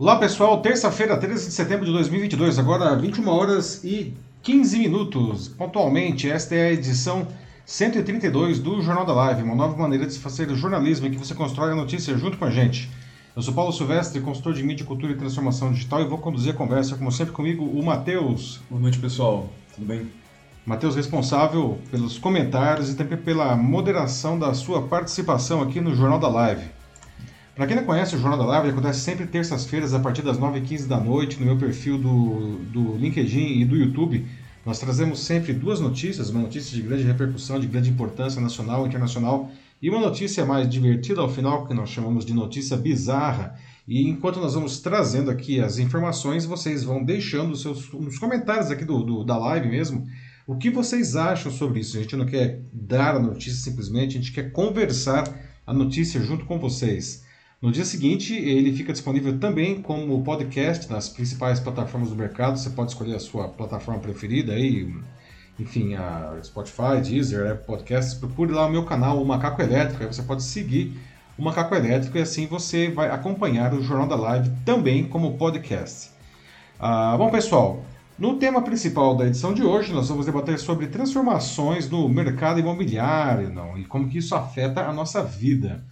Olá pessoal, terça-feira, 13 de setembro de 2022, agora 21 horas e 15 minutos. Pontualmente, esta é a edição 132 do Jornal da Live, uma nova maneira de se fazer jornalismo em que você constrói a notícia junto com a gente. Eu sou Paulo Silvestre, consultor de mídia, cultura e transformação digital e vou conduzir a conversa, como sempre, comigo, o Matheus. Boa noite, pessoal. Tudo bem? Matheus, responsável pelos comentários e também pela moderação da sua participação aqui no Jornal da Live. Para quem não conhece, o Jornal da Live acontece sempre terças-feiras a partir das 9h15 da noite no meu perfil do, do LinkedIn e do YouTube. Nós trazemos sempre duas notícias, uma notícia de grande repercussão, de grande importância nacional e internacional, e uma notícia mais divertida ao final, que nós chamamos de notícia bizarra. E enquanto nós vamos trazendo aqui as informações, vocês vão deixando os seus, nos comentários aqui do, do, da live mesmo o que vocês acham sobre isso. A gente não quer dar a notícia simplesmente, a gente quer conversar a notícia junto com vocês. No dia seguinte, ele fica disponível também como podcast nas principais plataformas do mercado. Você pode escolher a sua plataforma preferida aí, enfim, a Spotify, Deezer, Apple Podcasts. Procure lá o meu canal, o Macaco Elétrico. Aí você pode seguir o Macaco Elétrico e assim você vai acompanhar o Jornal da Live também como podcast. Ah, bom, pessoal, no tema principal da edição de hoje, nós vamos debater sobre transformações no mercado imobiliário não, e como que isso afeta a nossa vida.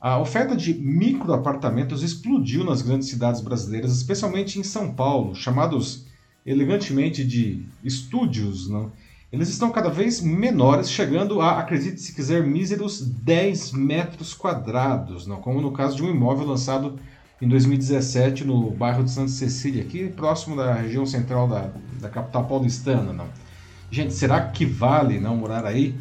A oferta de microapartamentos explodiu nas grandes cidades brasileiras, especialmente em São Paulo, chamados elegantemente de estúdios. Eles estão cada vez menores, chegando a, acredite se quiser, míseros 10 metros quadrados, como no caso de um imóvel lançado em 2017 no bairro de Santa Cecília, aqui próximo da região central da, da capital paulistana. Gente, será que vale não morar aí?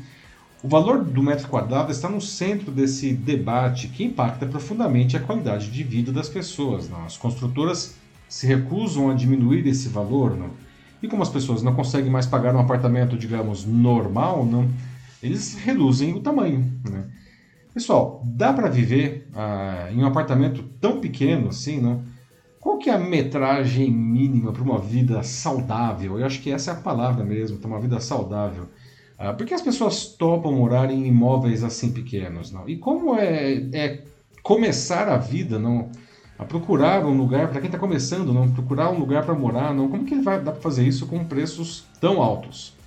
O valor do metro quadrado está no centro desse debate que impacta profundamente a qualidade de vida das pessoas. Não? As construtoras se recusam a diminuir esse valor, não? e como as pessoas não conseguem mais pagar um apartamento, digamos, normal, não? eles reduzem o tamanho. Né? Pessoal, dá para viver ah, em um apartamento tão pequeno assim, não? Qual que é a metragem mínima para uma vida saudável? Eu acho que essa é a palavra mesmo, para uma vida saudável. Ah, por que as pessoas topam morar em imóveis assim pequenos? Não? E como é, é começar a vida, não? A procurar um lugar, para quem está começando, não? Procurar um lugar para morar, não? Como que vai dar para fazer isso com preços tão altos?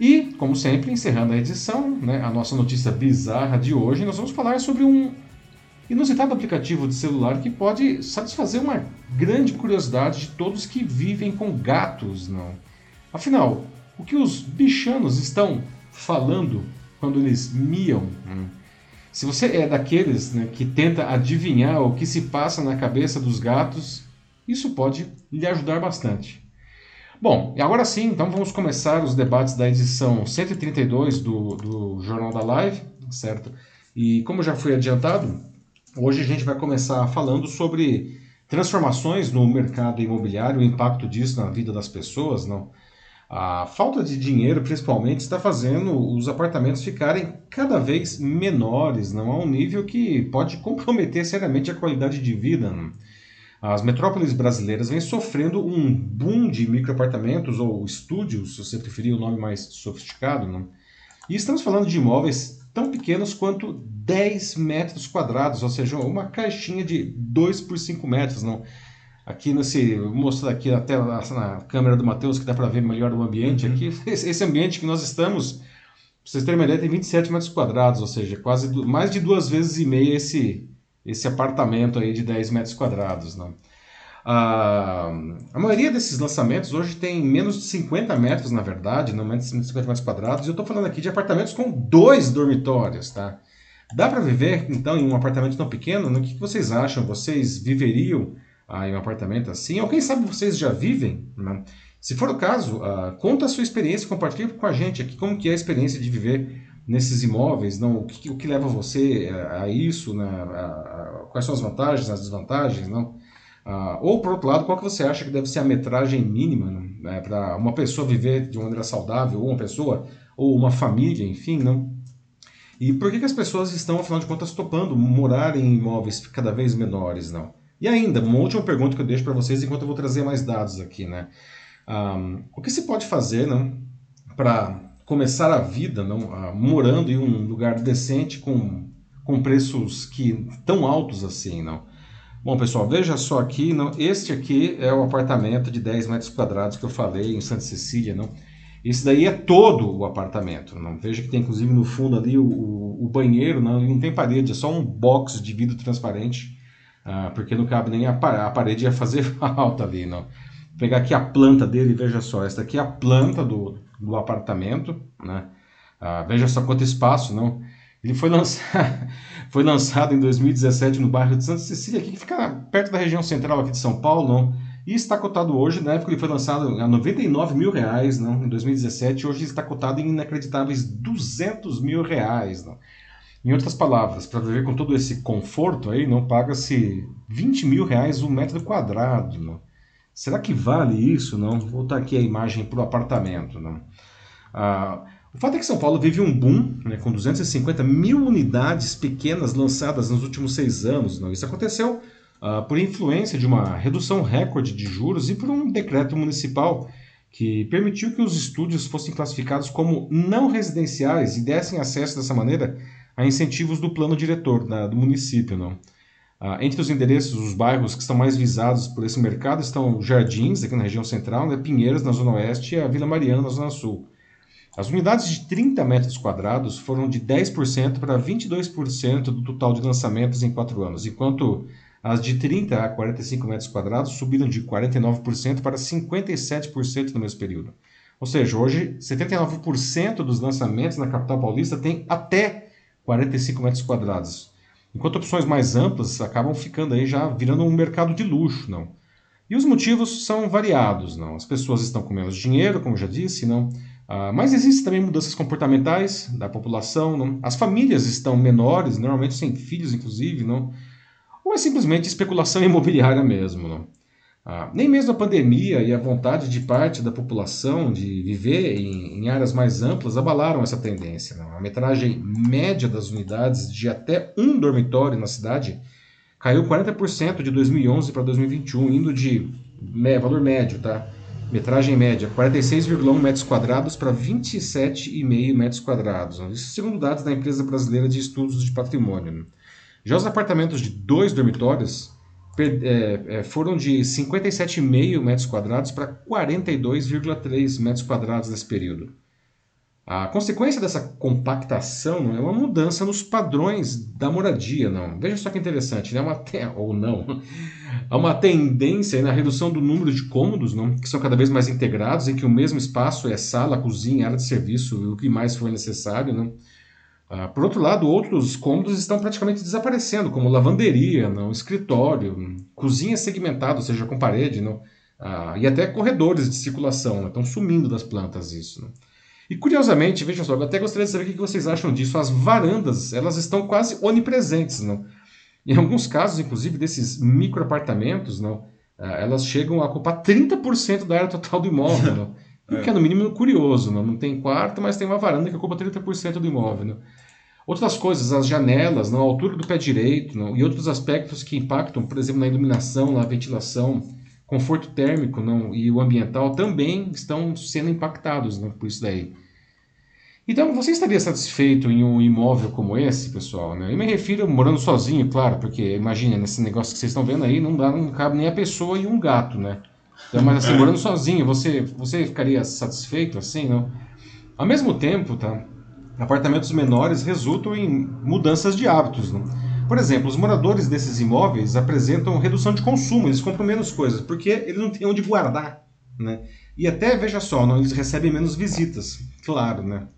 E, como sempre, encerrando a edição, né, a nossa notícia bizarra de hoje, nós vamos falar sobre um inusitado aplicativo de celular que pode satisfazer uma grande curiosidade de todos que vivem com gatos, não? Afinal, o que os bichanos estão falando quando eles miam. Né? Se você é daqueles né, que tenta adivinhar o que se passa na cabeça dos gatos, isso pode lhe ajudar bastante. Bom, e agora sim, então vamos começar os debates da edição 132 do, do Jornal da Live, certo? E como já foi adiantado, hoje a gente vai começar falando sobre transformações no mercado imobiliário, o impacto disso na vida das pessoas, não? A falta de dinheiro, principalmente, está fazendo os apartamentos ficarem cada vez menores, não a um nível que pode comprometer seriamente a qualidade de vida. Não? As metrópoles brasileiras vêm sofrendo um boom de microapartamentos ou estúdios, se você preferir o nome mais sofisticado. Não? E estamos falando de imóveis tão pequenos quanto 10 metros quadrados, ou seja, uma caixinha de 2 por 5 metros. Não? Aqui nesse vou mostrar aqui na, na câmera do Matheus que dá para ver melhor o ambiente. Uhum. aqui esse ambiente que nós estamos para vocês terem uma ideia tem 27 metros quadrados ou seja quase mais de duas vezes e meia esse esse apartamento aí de 10 metros quadrados né? a, a maioria desses lançamentos hoje tem menos de 50 metros na verdade não menos de 50 metros quadrados. E eu estou falando aqui de apartamentos com dois dormitórios tá? Dá para viver então em um apartamento tão pequeno? No que vocês acham? Vocês viveriam em um apartamento assim, ou quem sabe vocês já vivem, né? Se for o caso, ah, conta a sua experiência, compartilhe com a gente aqui como que é a experiência de viver nesses imóveis, não, o, que, o que leva você a, a isso, né? A, a, quais são as vantagens, as desvantagens, não? Ah, ou, por outro lado, qual que você acha que deve ser a metragem mínima né? para uma pessoa viver de uma maneira saudável, ou uma pessoa, ou uma família, enfim, não? E por que, que as pessoas estão, afinal de contas, topando morar em imóveis cada vez menores, não? E ainda, uma última pergunta que eu deixo para vocês enquanto eu vou trazer mais dados aqui, né? Um, o que se pode fazer, não, para começar a vida, não, morando em um lugar decente com, com preços que tão altos assim, não? Bom, pessoal, veja só aqui, não, este aqui é o apartamento de 10 metros quadrados que eu falei em Santa Cecília, não? Esse daí é todo o apartamento. Não? Veja que tem inclusive no fundo ali o, o, o banheiro, não, não tem parede, é só um box de vidro transparente, ah, porque não cabe nem a, a parede ia fazer falta ali. Não. Vou pegar aqui a planta dele, veja só, essa aqui é a planta do, do apartamento, né? Ah, veja só quanto espaço, não? Ele foi lançado, foi lançado em 2017 no bairro de Santa Cecília, aqui, que fica perto da região central aqui de São Paulo, não? E está cotado hoje, na época ele foi lançado a 99 mil reais, não? em 2017, hoje está cotado em inacreditáveis 200 mil reais. Não? Em outras palavras, para viver com todo esse conforto aí, não paga-se 20 mil reais um metro quadrado. Não? Será que vale isso? Não? Vou voltar aqui a imagem para o apartamento. Não? Ah, o fato é que São Paulo vive um boom, né, com 250 mil unidades pequenas lançadas nos últimos seis anos. Isso aconteceu uh, por influência de uma redução recorde de juros e por um decreto municipal que permitiu que os estúdios fossem classificados como não residenciais e dessem acesso dessa maneira a incentivos do plano diretor da, do município. Não? Uh, entre os endereços, os bairros que estão mais visados por esse mercado estão Jardins, aqui na região central, né, Pinheiros, na zona oeste, e a Vila Mariana, na zona sul. As unidades de 30 metros quadrados foram de 10% para 22% do total de lançamentos em quatro anos, enquanto as de 30 a 45 metros quadrados subiram de 49% para 57% no mesmo período. Ou seja, hoje 79% dos lançamentos na capital paulista tem até 45 metros quadrados. Enquanto opções mais amplas acabam ficando aí já virando um mercado de luxo, não. E os motivos são variados, não. As pessoas estão com menos dinheiro, como já disse, não. Ah, mas existem também mudanças comportamentais da população, não. As famílias estão menores, normalmente sem filhos, inclusive, não ou é simplesmente especulação imobiliária mesmo. Não? Ah, nem mesmo a pandemia e a vontade de parte da população de viver em, em áreas mais amplas abalaram essa tendência. Não? A metragem média das unidades de até um dormitório na cidade caiu 40% de 2011 para 2021, indo de me, valor médio, tá? metragem média, 46,1 metros quadrados para 27,5 metros quadrados. Isso segundo dados da empresa brasileira de estudos de patrimônio. Já os apartamentos de dois dormitórios é, é, foram de 57,5 metros quadrados para 42,3 metros quadrados nesse período. A consequência dessa compactação é uma mudança nos padrões da moradia, não. Veja só que interessante, né? Uma ou não, há uma tendência na redução do número de cômodos, não, que são cada vez mais integrados, em que o mesmo espaço é sala, cozinha, área de serviço, o que mais for necessário, não. Ah, por outro lado, outros cômodos estão praticamente desaparecendo, como lavanderia, não, escritório, cozinha segmentada, ou seja, com parede, não, ah, e até corredores de circulação, estão sumindo das plantas isso. Não. E curiosamente, veja só, eu até gostaria de saber o que vocês acham disso. As varandas, elas estão quase onipresentes, não? Em alguns casos, inclusive, desses microapartamentos, não, ah, elas chegam a ocupar 30% da área total do imóvel, não? O que é, no mínimo, curioso. Não, não tem quarto, mas tem uma varanda que ocupa 30% do imóvel. Não? Outras coisas, as janelas, não, a altura do pé direito não, e outros aspectos que impactam, por exemplo, na iluminação, na ventilação, conforto térmico não, e o ambiental também estão sendo impactados não, por isso daí. Então, você estaria satisfeito em um imóvel como esse, pessoal? Né? Eu me refiro morando sozinho, claro, porque imagina, nesse negócio que vocês estão vendo aí, não, dá, não cabe nem a pessoa e um gato, né? Então, mas assim, morando sozinho, você, você ficaria satisfeito assim, não? Ao mesmo tempo, tá? Apartamentos menores resultam em mudanças de hábitos, não? Por exemplo, os moradores desses imóveis apresentam redução de consumo, eles compram menos coisas, porque eles não têm onde guardar, né? E até, veja só, não, eles recebem menos visitas, claro, né?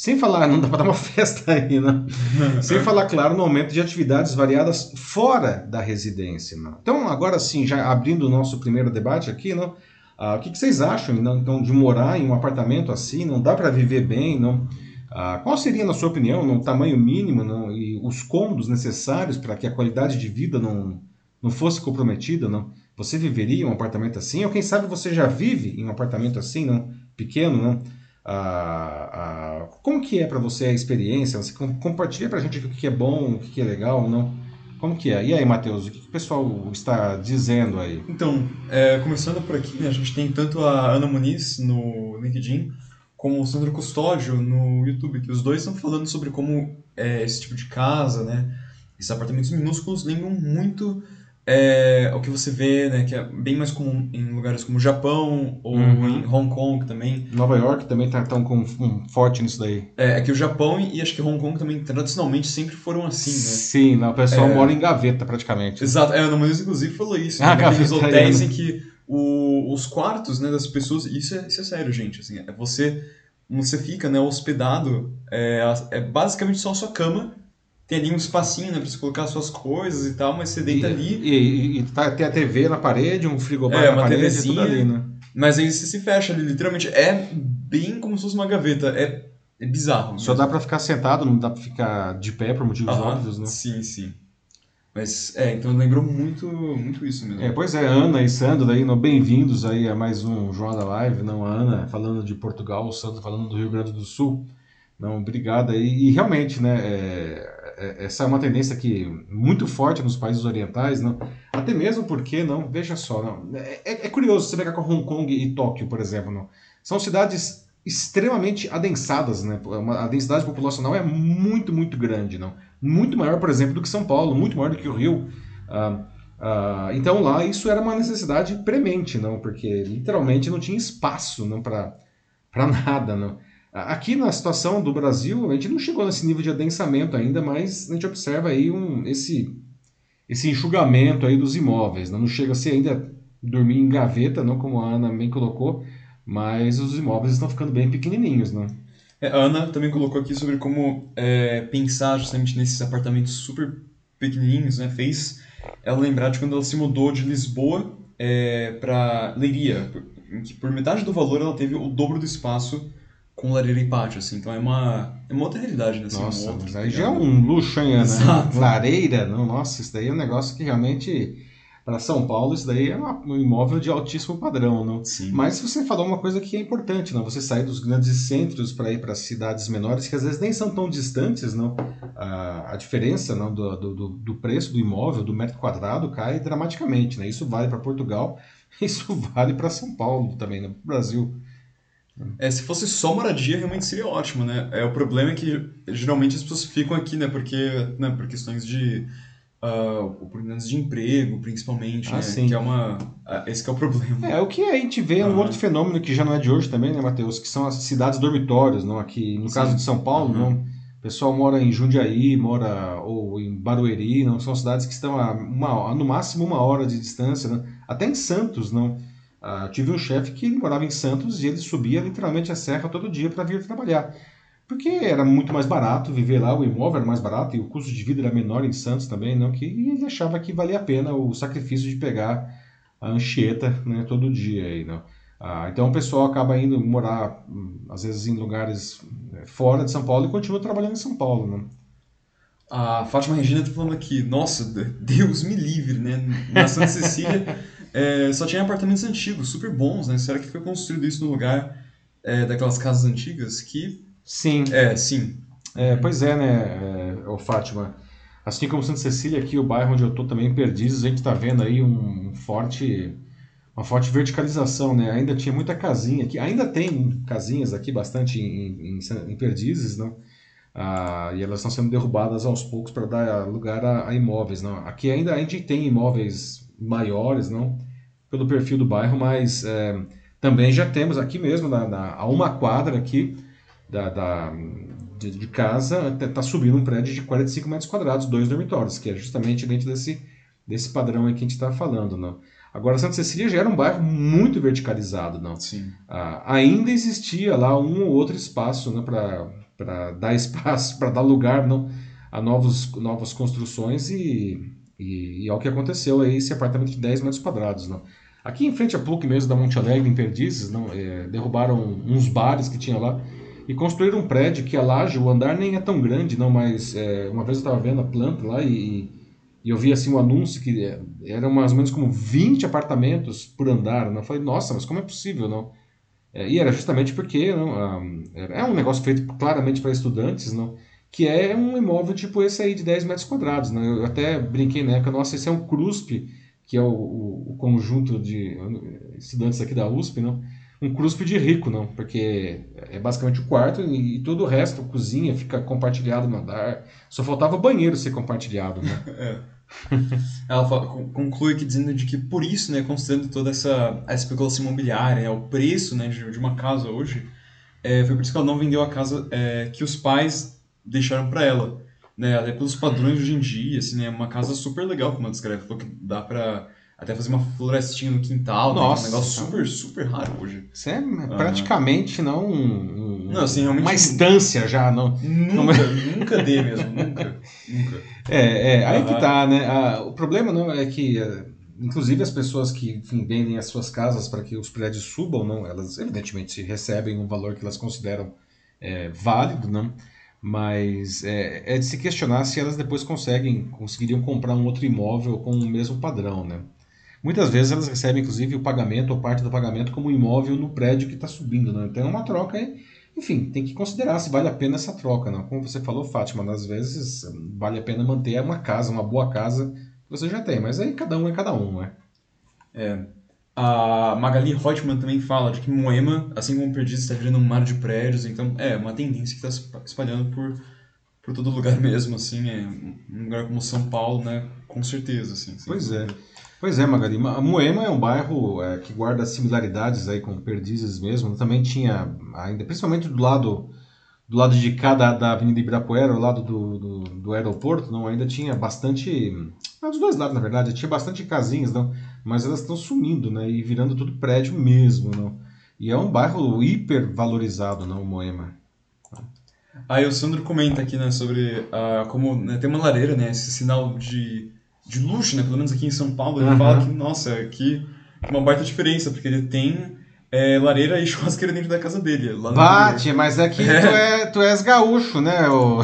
Sem falar, não dá para dar uma festa aí, né? Sem falar, claro, no aumento de atividades variadas fora da residência. Né? Então, agora sim, já abrindo o nosso primeiro debate aqui, né? Ah, o que, que, vocês acham então, de morar em um apartamento assim? Não dá para viver bem? Não? Ah, qual seria, na sua opinião, o tamanho mínimo não? e os cômodos necessários para que a qualidade de vida não, não fosse comprometida? Não? Você viveria em um apartamento assim? Ou quem sabe você já vive em um apartamento assim, não? pequeno? Não? Ah, ah, como que é para você a experiência? Você compartilha para a gente o que é bom, o que é legal, não? Como que é? E aí, Matheus, o que, que o pessoal está dizendo aí? Então, é, começando por aqui, a gente tem tanto a Ana Muniz no LinkedIn, como o Sandro Custódio no YouTube, que os dois estão falando sobre como é, esse tipo de casa, né, esses apartamentos minúsculos lembram muito é o que você vê, né, que é bem mais comum em lugares como Japão ou Uhum. em Hong Kong também. Nova York também tá tão com um forte nisso daí. É, é que o Japão e acho que Hong Kong também tradicionalmente sempre foram assim, né? Sim, não, o pessoal É. mora em gaveta praticamente. Exato, é, Ana Muniz inclusive falou isso, Ah, né, naqueles gaveta, hotéis é. em que o- os quartos, né, das pessoas, isso é, isso é sério, gente, assim, é você, você fica, né, hospedado, é, é basicamente só a sua cama, tem ali um espacinho, né, pra você colocar as suas coisas e tal, mas você deita e, ali, E, e, e tá, tem a TV na parede, um frigobar É, na parede, TVzinha. tudo ali, né? mas aí você se fecha ali, literalmente, é bem como se fosse uma gaveta, é, é bizarro. Só mesmo. dá pra ficar sentado, não dá pra ficar de pé por motivos Aham, óbvios, né? Sim, sim. Mas, é, então lembrou muito, muito isso mesmo. É, pois é, Ana e Sandro aí, no- bem-vindos aí a mais um Jornal da Live, não, a Ana falando de Portugal, o Sandro falando do Rio Grande do Sul, não, obrigado aí, e realmente, né, é- essa é uma tendência que muito forte nos países orientais, não, até mesmo porque, não, veja só, não, é, é- é curioso você pegar com Hong Kong e Tóquio, por exemplo, não, são cidades extremamente adensadas, né, uma- a densidade populacional é muito, muito grande, não, muito maior, por exemplo, do que São Paulo, muito maior do que o Rio, ah, ah, então lá isso era uma necessidade premente, não, porque literalmente não tinha espaço não para para nada, não. Aqui na situação do Brasil a gente não chegou nesse nível de adensamento ainda, mas a gente observa aí um esse esse enxugamento aí dos imóveis, não, não chega a ser ainda dormir em gaveta, não como a Ana bem colocou, mas os imóveis estão ficando bem pequenininhos, não. É, a Ana também colocou aqui sobre como é, pensar justamente nesses apartamentos super pequenininhos, né? Fez ela lembrar de quando ela se mudou de Lisboa é, para Leiria, em que por metade do valor ela teve o dobro do espaço com lareira e pátio, assim. Então é uma, é uma outra realidade, né? Assim, Nossa, um outro mas aí já é um luxo, hein, Ana? Exato. Lareira, não, nossa, isso daí é um negócio que realmente, para São Paulo, isso daí é um imóvel de altíssimo padrão, não? Sim. Mas você falou uma coisa que é importante, não? Você sair dos grandes centros para ir para cidades menores, que às vezes nem são tão distantes, não? A, a diferença não, do, do, do- preço do imóvel, do metro quadrado, cai dramaticamente, né? Isso vale para Portugal, isso vale para São Paulo também, né? Pro Brasil. É, se fosse só moradia, realmente seria ótimo, né? É, o problema é que geralmente as pessoas ficam aqui, né? Porque, né, por questões de ah, oportunidades de emprego, principalmente, Ah, né? sim. Que é uma... ah, esse que é o problema. É, o que a gente vê é um Aham. outro fenômeno que já não é de hoje também, né, Matheus? Que são as cidades dormitórios, não? Aqui, no Sim. caso de São Paulo, Aham. não? O pessoal mora em Jundiaí, mora ou em Barueri, não? São cidades que estão a, uma, a no máximo uma hora de distância, né? Até em Santos, não? Ah, tive um chefe que morava em Santos e ele subia literalmente a serra todo dia para vir trabalhar. Porque era muito mais barato viver lá, o imóvel era mais barato e o custo de vida era menor em Santos também, não? Que e ele achava que valia a pena o sacrifício de pegar a Anchieta, né, todo dia aí, não? Ah, então o pessoal acaba indo morar, hum, às vezes, em lugares eh, fora de São Paulo e continua trabalhando em São Paulo, né? A Fátima Regina tá falando aqui, nossa, de- Deus me livre, né? Na Santa Cecília é, só tinha apartamentos antigos, super bons, né? Será que foi construído isso no lugar é, daquelas casas antigas? Que, Sim, é, sim. é, pois é, né, é, ô Fátima? Assim como Santa Cecília, aqui o bairro onde eu tô também, em Perdizes, a gente tá vendo aí um forte, uma forte verticalização, né? Ainda tinha muita casinha aqui, ainda tem casinhas aqui bastante em, em, em Perdizes, não? Ah, e elas estão sendo derrubadas aos poucos para dar lugar a, a imóveis, não? Aqui ainda a gente tem imóveis maiores, não? Pelo perfil do bairro, mas é, também já temos aqui mesmo, na, na- a uma quadra aqui da, da- de, de casa, está subindo um prédio de 45 metros quadrados, dois dormitórios, que é justamente dentro desse, desse padrão aí que a gente está falando, não? Agora, Santa Cecília já era um bairro muito verticalizado, não? Sim. Ah, ainda existia lá um ou outro espaço né, para dar espaço, para dar lugar não, a novos, novas construções e, e, e ao que aconteceu aí esse apartamento de 10 metros quadrados. Não. Aqui em frente à PUC mesmo da Monte Alegre, em Perdizes, não, é, derrubaram uns bares que tinha lá e construíram um prédio que a laje, o andar nem é tão grande, não, mas é, uma vez eu estava vendo a planta lá e, e eu vi assim um anúncio que é, era mais ou menos como 20 apartamentos por andar. Não? Eu falei, nossa, mas como é possível, não? É, e era justamente porque não, ah, era- é um negócio feito claramente para estudantes, não? Que é um imóvel tipo esse aí de 10 metros quadrados. Né? Eu até brinquei na época, nossa, esse é um CRUSP, que é o, o- conjunto de estudantes aqui da USP, não? um CRUSP de rico, não, porque é basicamente o quarto e, e todo o resto, cozinha, fica compartilhado no andar. Só faltava o banheiro ser compartilhado, né? É. Ela fala, conclui aqui dizendo de que por isso, né, considerando toda essa especulação imobiliária, né, o preço né, de, de uma casa hoje, é, foi por isso que ela não vendeu a casa é, que os pais deixaram para ela. Né, até pelos padrões de hoje em dia, assim, né, uma casa super legal, como ela descreve, falou que dá para até fazer uma florestinha no quintal, Nossa, né? um negócio super, super raro hoje. Isso é praticamente não, um, não assim, realmente, uma estância já. Não, nunca, não... É- nunca dê mesmo, nunca, nunca. É, é aí que tá, né? Ah, o problema não é que, eh, inclusive as pessoas que enfim, vendem as suas casas para que os prédios subam, não, elas evidentemente recebem um valor que elas consideram é, válido, não? Mas é, é, de se questionar se elas depois conseguem conseguiriam comprar um outro imóvel com o mesmo padrão, né? Muitas vezes elas recebem, inclusive, o pagamento ou parte do pagamento como imóvel no prédio que está subindo. Né? Então é uma troca. Enfim, tem que considerar se vale a pena essa troca. Não? Como você falou, Fátima, às vezes vale a pena manter uma casa, uma boa casa que você já tem. Mas aí cada um é cada um, não é? A Magali Reutemann também fala de que Moema, assim como Perdiz, está virando um mar de prédios. Então, é uma tendência que está espalhando por, por todo lugar mesmo. assim é Um lugar como São Paulo, né? Com certeza. Assim, pois é. Pois é, Magali. Moema é um bairro é, que guarda similaridades aí com Perdizes mesmo. Também tinha ainda, principalmente do lado do lado de cá da, da Avenida Ibirapuera, ao lado do, do, do, aeroporto, não, ainda tinha bastante, dos dois lados na verdade, tinha bastante casinhas, não, mas elas estão sumindo, né, e virando tudo prédio mesmo, não. E é um bairro hiper valorizado, não, Moema. Aí o Sandro comenta aqui, né, sobre uh, como né, tem uma lareira, né, esse sinal de de luxo, né? Pelo menos aqui em São Paulo, ele uhum. fala que, nossa, aqui uma baita diferença, porque ele tem é, lareira e churrasqueira dentro da casa dele. Lá Bate, mas aqui é. Tu, é, tu és gaúcho, né, o...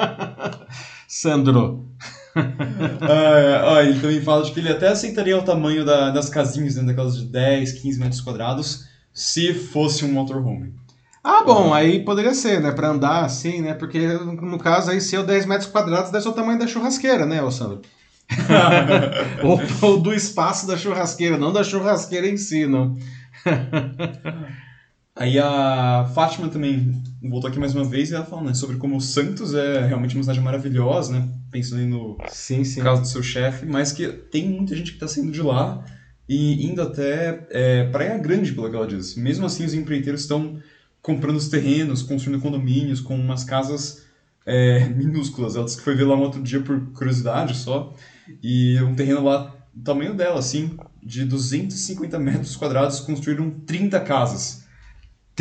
Sandro? ah, ah, ele também fala de que ele até aceitaria o tamanho da, das casinhas, né, daquelas de 10, 15 metros quadrados, se fosse um motorhome. Ah, bom, aí poderia ser, né? Pra andar assim, né? Porque no caso aí, se eu 10 metros quadrados, deve ser o tamanho da churrasqueira, né, Sandro? ou, ou, do espaço da churrasqueira, não da churrasqueira em si, não. aí a Fátima também voltou aqui mais uma vez e ela falou né, sobre como o Santos é realmente uma cidade maravilhosa, né? Pensando no sim, sim. caso do seu chefe, mas que tem muita gente que está saindo de lá e indo até é, Praia Grande, pelo que ela diz. Mesmo assim, os empreiteiros estão comprando os terrenos, construindo condomínios com umas casas é, minúsculas. Ela disse que foi ver lá um outro dia por curiosidade só. E um terreno lá, do tamanho dela, assim, de 250 metros quadrados, construíram 30 casas.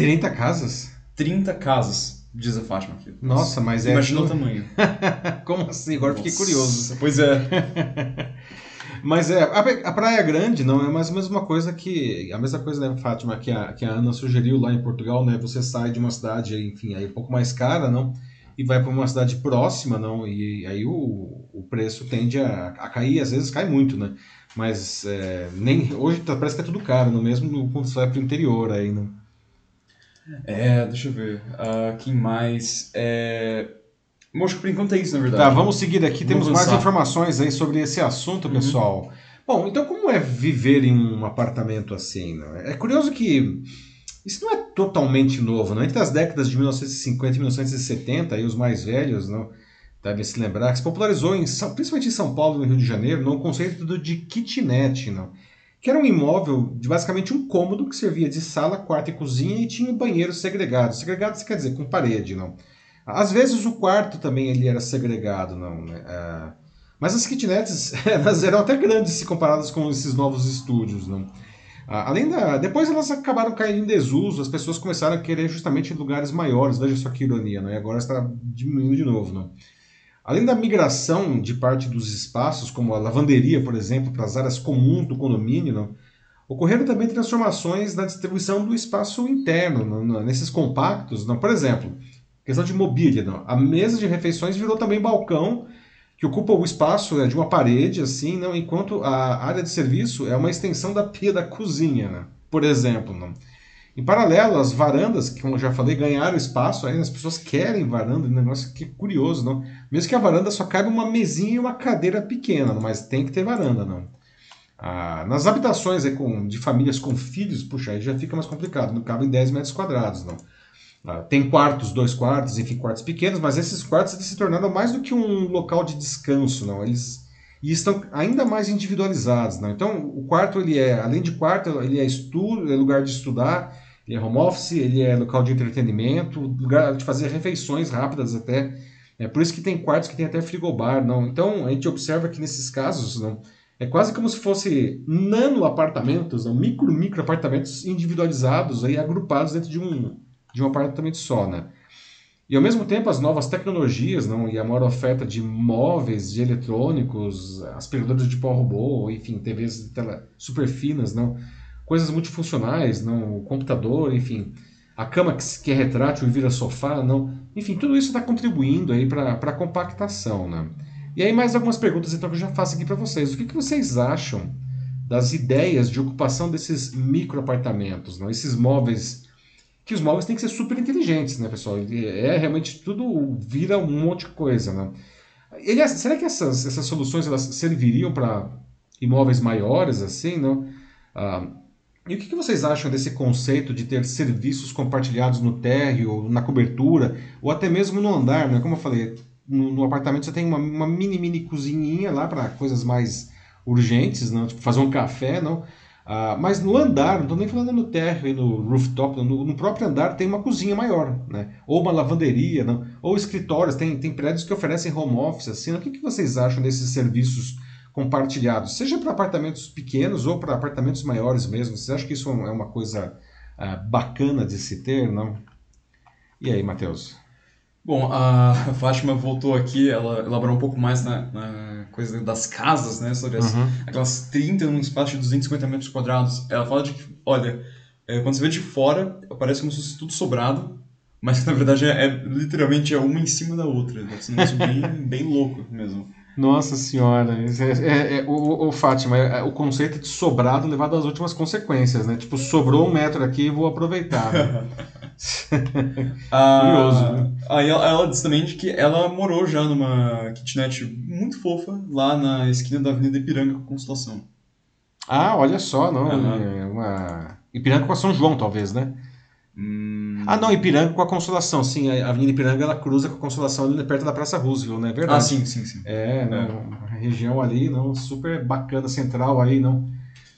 30 casas? 30 casas, diz a Fátima aqui. Nossa, mas é. Imagina o tamanho. Como assim? Agora Nossa. fiquei curioso. Pois é. Mas é, a, Praia Grande não é mais a mesma coisa que. A mesma coisa, né, Fátima, que a, que a Ana sugeriu lá em Portugal, né? Você sai de uma cidade, enfim, aí um pouco mais cara, não? E vai para uma cidade próxima, não? E aí o, o preço tende a, a cair, às vezes cai muito, né? Mas é, nem, hoje tá, parece que é tudo caro, não? Mesmo quando você vai para o interior aí, não? É, deixa eu ver. Uh, quem mais? É, Acho que por enquanto é isso, na verdade. Tá, vamos seguir aqui. Temos mais informações aí sobre esse assunto, uhum. pessoal. Bom, então como é viver em um apartamento assim? Né? É curioso que isso não é totalmente novo. Né? Entre as décadas de 1950 e 1970, aí os mais velhos não, devem se lembrar que se popularizou, em, principalmente em São Paulo e no Rio de Janeiro, no conceito de kitnet, não? Que era um imóvel de basicamente um cômodo que servia de sala, quarto e cozinha e tinha um banheiro segregado. Segregado quer dizer com parede, não? Às vezes o quarto também ele era segregado, não, né? É... Mas as kitnets elas eram até grandes se comparadas com esses novos estúdios, não? Além da, depois elas acabaram caindo em desuso, as pessoas começaram a querer justamente lugares maiores. Veja só que ironia, não? E agora está diminuindo de novo, não? Além da migração de parte dos espaços, como a lavanderia, por exemplo, para as áreas comuns do condomínio, ocorreram também transformações na distribuição do espaço interno, não? nesses compactos. Não? Por exemplo, Questão de mobília, não. A mesa de refeições virou também balcão, que ocupa o espaço né, de uma parede, assim, não, enquanto a área de serviço é uma extensão da pia da cozinha, né? por exemplo. Não. Em paralelo, as varandas, que como eu já falei, ganharam espaço, aí as pessoas querem varanda, um negócio que é curioso, não? Mesmo que a varanda só caiba uma mesinha e uma cadeira pequena, não? mas tem que ter varanda, não. Ah, nas habitações aí, com, de famílias com filhos, puxa, aí já fica mais complicado, não cabe em 10 metros quadrados, não. Ah, tem quartos, dois quartos, enfim, quartos pequenos, mas esses quartos se tornaram mais do que um local de descanso, não. Eles, e estão ainda mais individualizados. Né? Então, o quarto, ele é, além de quarto, ele é estudo, é lugar de estudar, ele é home office, ele é local de entretenimento, lugar de fazer refeições rápidas até. É por isso que tem quartos que tem até frigobar, não. Então, a gente observa que nesses casos, não, é quase como se fosse nano apartamentos, não, micro micro apartamentos individualizados aí agrupados dentro de um de um apartamento só, né? E ao mesmo tempo as novas tecnologias não, e a maior oferta de móveis, de eletrônicos, aspiradores de pó robô, enfim, TVs de tela super finas, não, coisas multifuncionais, não, o computador, enfim, a cama que, que é retrátil e vira sofá, não, enfim, tudo isso está contribuindo aí para a compactação, né? E aí mais algumas perguntas então que eu já faço aqui para vocês. O que, que vocês acham das ideias de ocupação desses micro apartamentos, não? Esses móveis que os móveis têm que ser super inteligentes, né, pessoal? É realmente tudo vira um monte de coisa, né? Ele, será que essas, essas soluções elas serviriam para imóveis maiores, assim, não? Ah, e o que, vocês acham desse conceito de ter serviços compartilhados no térreo, na cobertura, ou até mesmo no andar, né? Como eu falei, no, no apartamento você tem uma, uma mini, mini cozinhinha lá para coisas mais urgentes, não? Tipo fazer um café, não? Ah, mas no andar, não estou nem falando no térreo e no rooftop, no, no, próprio andar tem uma cozinha maior, né? ou uma lavanderia, não? ou escritórios, tem, tem prédios que oferecem home office. Assim, o que, que vocês acham desses serviços compartilhados? Seja para apartamentos pequenos ou para apartamentos maiores mesmo. Vocês acham que isso é uma coisa ah, bacana de se ter? não? E aí, Matheus? Bom, a Fátima voltou aqui, ela elaborou um pouco mais na, na coisa das casas, né? Sobre as, uhum. aquelas 30 num espaço de 250 metros quadrados. Ela fala de que, olha, é, quando você vê de fora, parece como se fosse tudo sobrado, mas na verdade é, é literalmente é uma em cima da outra. Deve ser um negócio bem, bem louco mesmo. Nossa senhora, é, é, é, o, o Fátima, é, o conceito de sobrado levado às últimas consequências, né? Tipo, sobrou um metro aqui, vou aproveitar. Né? ah, Curioso. Né? Aí ela, ela disse também de que ela morou já numa kitnet muito fofa lá na esquina da Avenida Ipiranga com Constelação. Ah, olha só, não. Uhum. Uma... Ipiranga com a São João, talvez, né? Hum... Ah, não, Ipiranga com a Consolação, sim. A Avenida Ipiranga ela cruza com a Consolação ali perto da Praça Roosevelt, não é verdade? Ah, sim, sim, sim. É, é. Não, a região ali, não, super bacana, central aí, não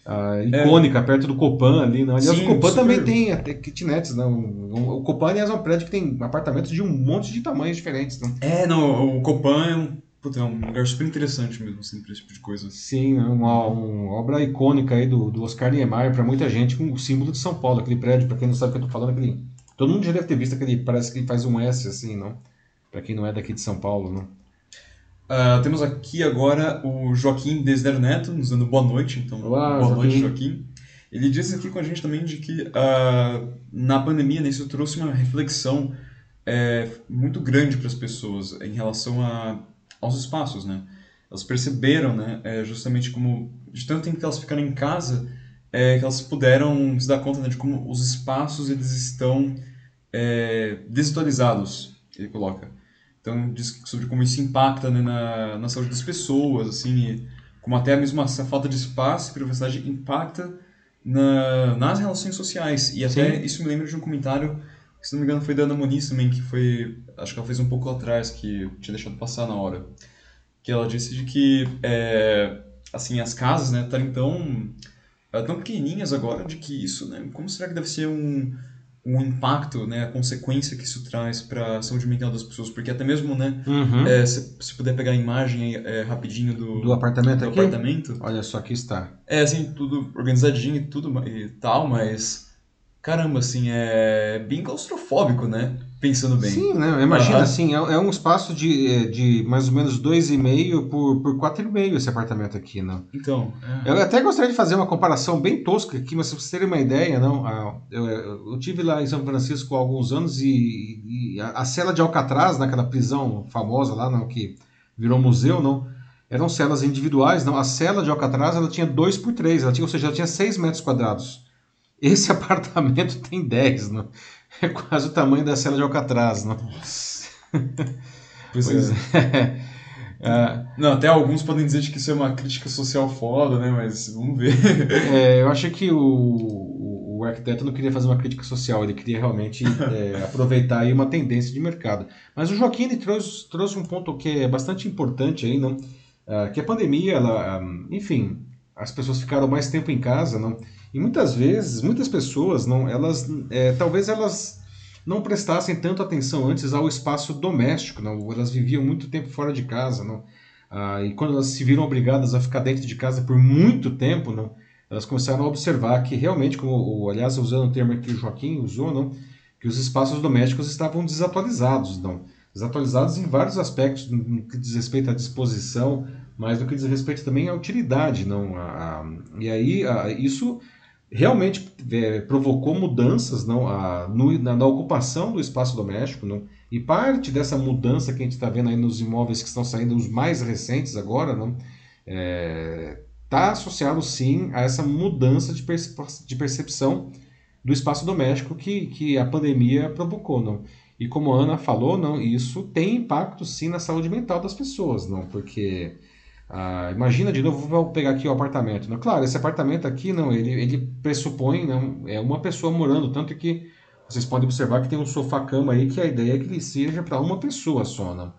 uh, icônica, é. perto do Copan ali. Não. Aliás, Sim, o Copan super... também tem até kitnets. Não. O Copan, aliás, é um prédio que tem apartamentos de um monte de tamanhos diferentes. Não. É, não, o Copan é um, puta, é um lugar super interessante mesmo, assim, para esse tipo de coisa. Sim, é uma, uma obra icônica aí do, do Oscar Niemeyer para muita gente, com o símbolo de São Paulo, aquele prédio, para quem não sabe o que eu tô falando, aquele... Todo mundo já deve ter visto aquele, parece que ele faz um S assim, não? Para quem não é daqui de São Paulo, não? Uh, temos aqui agora o Joaquim Desder Neto, nos dando boa noite. Então, Olá, boa Joaquim. noite, Joaquim. Ele disse aqui com a gente também de que uh, na pandemia né, isso trouxe uma reflexão é, muito grande para as pessoas em relação a, aos espaços, né? Elas perceberam, né, é, justamente como de tanto tempo que elas ficaram em casa, é, que elas puderam se dar conta né, de como os espaços eles estão é, desatualizados, ele coloca. Então, diz sobre como isso impacta né, na, na saúde das pessoas, assim, como até mesmo essa falta de espaço e privacidade impacta na, nas relações sociais. E até Sim. isso me lembra de um comentário, que, se não me engano, foi da Ana Moniz também, que foi, acho que ela fez um pouco atrás, que eu tinha deixado passar na hora. Que ela disse de que, é, assim, as casas, né, estão tão, tão pequenininhas agora, de que isso, né, como será que deve ser um o impacto, né, a consequência que isso traz para a saúde mental das pessoas, porque até mesmo, né, uhum. é, se, se puder pegar a imagem é, rapidinho do, do apartamento do aqui? apartamento. Olha só, aqui está. É, assim, tudo organizadinho e tudo e tal, mas caramba, assim, é bem claustrofóbico, né? Pensando bem. Sim, né? Imagina, uhum. assim, é, é, um espaço de, é, de mais ou menos 2,5 por, por 4,5 esse apartamento aqui, não? Então. É. Eu até gostaria de fazer uma comparação bem tosca aqui, mas se vocês terem uma ideia, não? Ah, eu, eu tive lá em São Francisco há alguns anos e, e a, a cela de Alcatraz, naquela prisão famosa lá, não, que virou museu, não? Eram celas individuais, não? A cela de Alcatraz ela tinha 2 por 3, ela tinha, ou seja, ela tinha 6 metros quadrados. Esse apartamento tem 10, não? É quase o tamanho da cela de Alcatraz, não? Pois, pois é. é. Não, até alguns podem dizer que isso é uma crítica social foda, né? Mas vamos ver. É, eu acho que o, o, o, arquiteto não queria fazer uma crítica social, ele queria realmente é, aproveitar aí uma tendência de mercado. Mas o Joaquim ele trouxe, trouxe um ponto que é bastante importante aí, não? uh, que a pandemia, ela, um, enfim, as pessoas ficaram mais tempo em casa, não? E muitas vezes, muitas pessoas, não, elas, é, talvez elas não prestassem tanto atenção antes ao espaço doméstico, não? Elas viviam muito tempo fora de casa, não? Ah, e quando elas se viram obrigadas a ficar dentro de casa por muito tempo, não? Elas começaram a observar que realmente, como, aliás, usando o termo que o Joaquim usou, não? Que os espaços domésticos estavam desatualizados, não? Desatualizados em vários aspectos, no que diz respeito à disposição, mas no que diz respeito também à utilidade, não? A, a, e aí, a, isso realmente é, provocou mudanças não, a, no, na, na, ocupação do espaço doméstico. Não, e parte dessa mudança que a gente está vendo aí nos imóveis que estão saindo, os mais recentes agora, não, está é, tá associado sim a essa mudança de, percep de percepção do espaço doméstico que, que a pandemia provocou. Não. E como a Ana falou, não, isso tem impacto sim na saúde mental das pessoas, não, porque ah, imagina de novo, vou pegar aqui o apartamento. Né? Claro, esse apartamento aqui não, ele, ele pressupõe não, é uma pessoa morando, tanto que vocês podem observar que tem um sofá-cama aí que a ideia é que ele seja para uma pessoa só, não.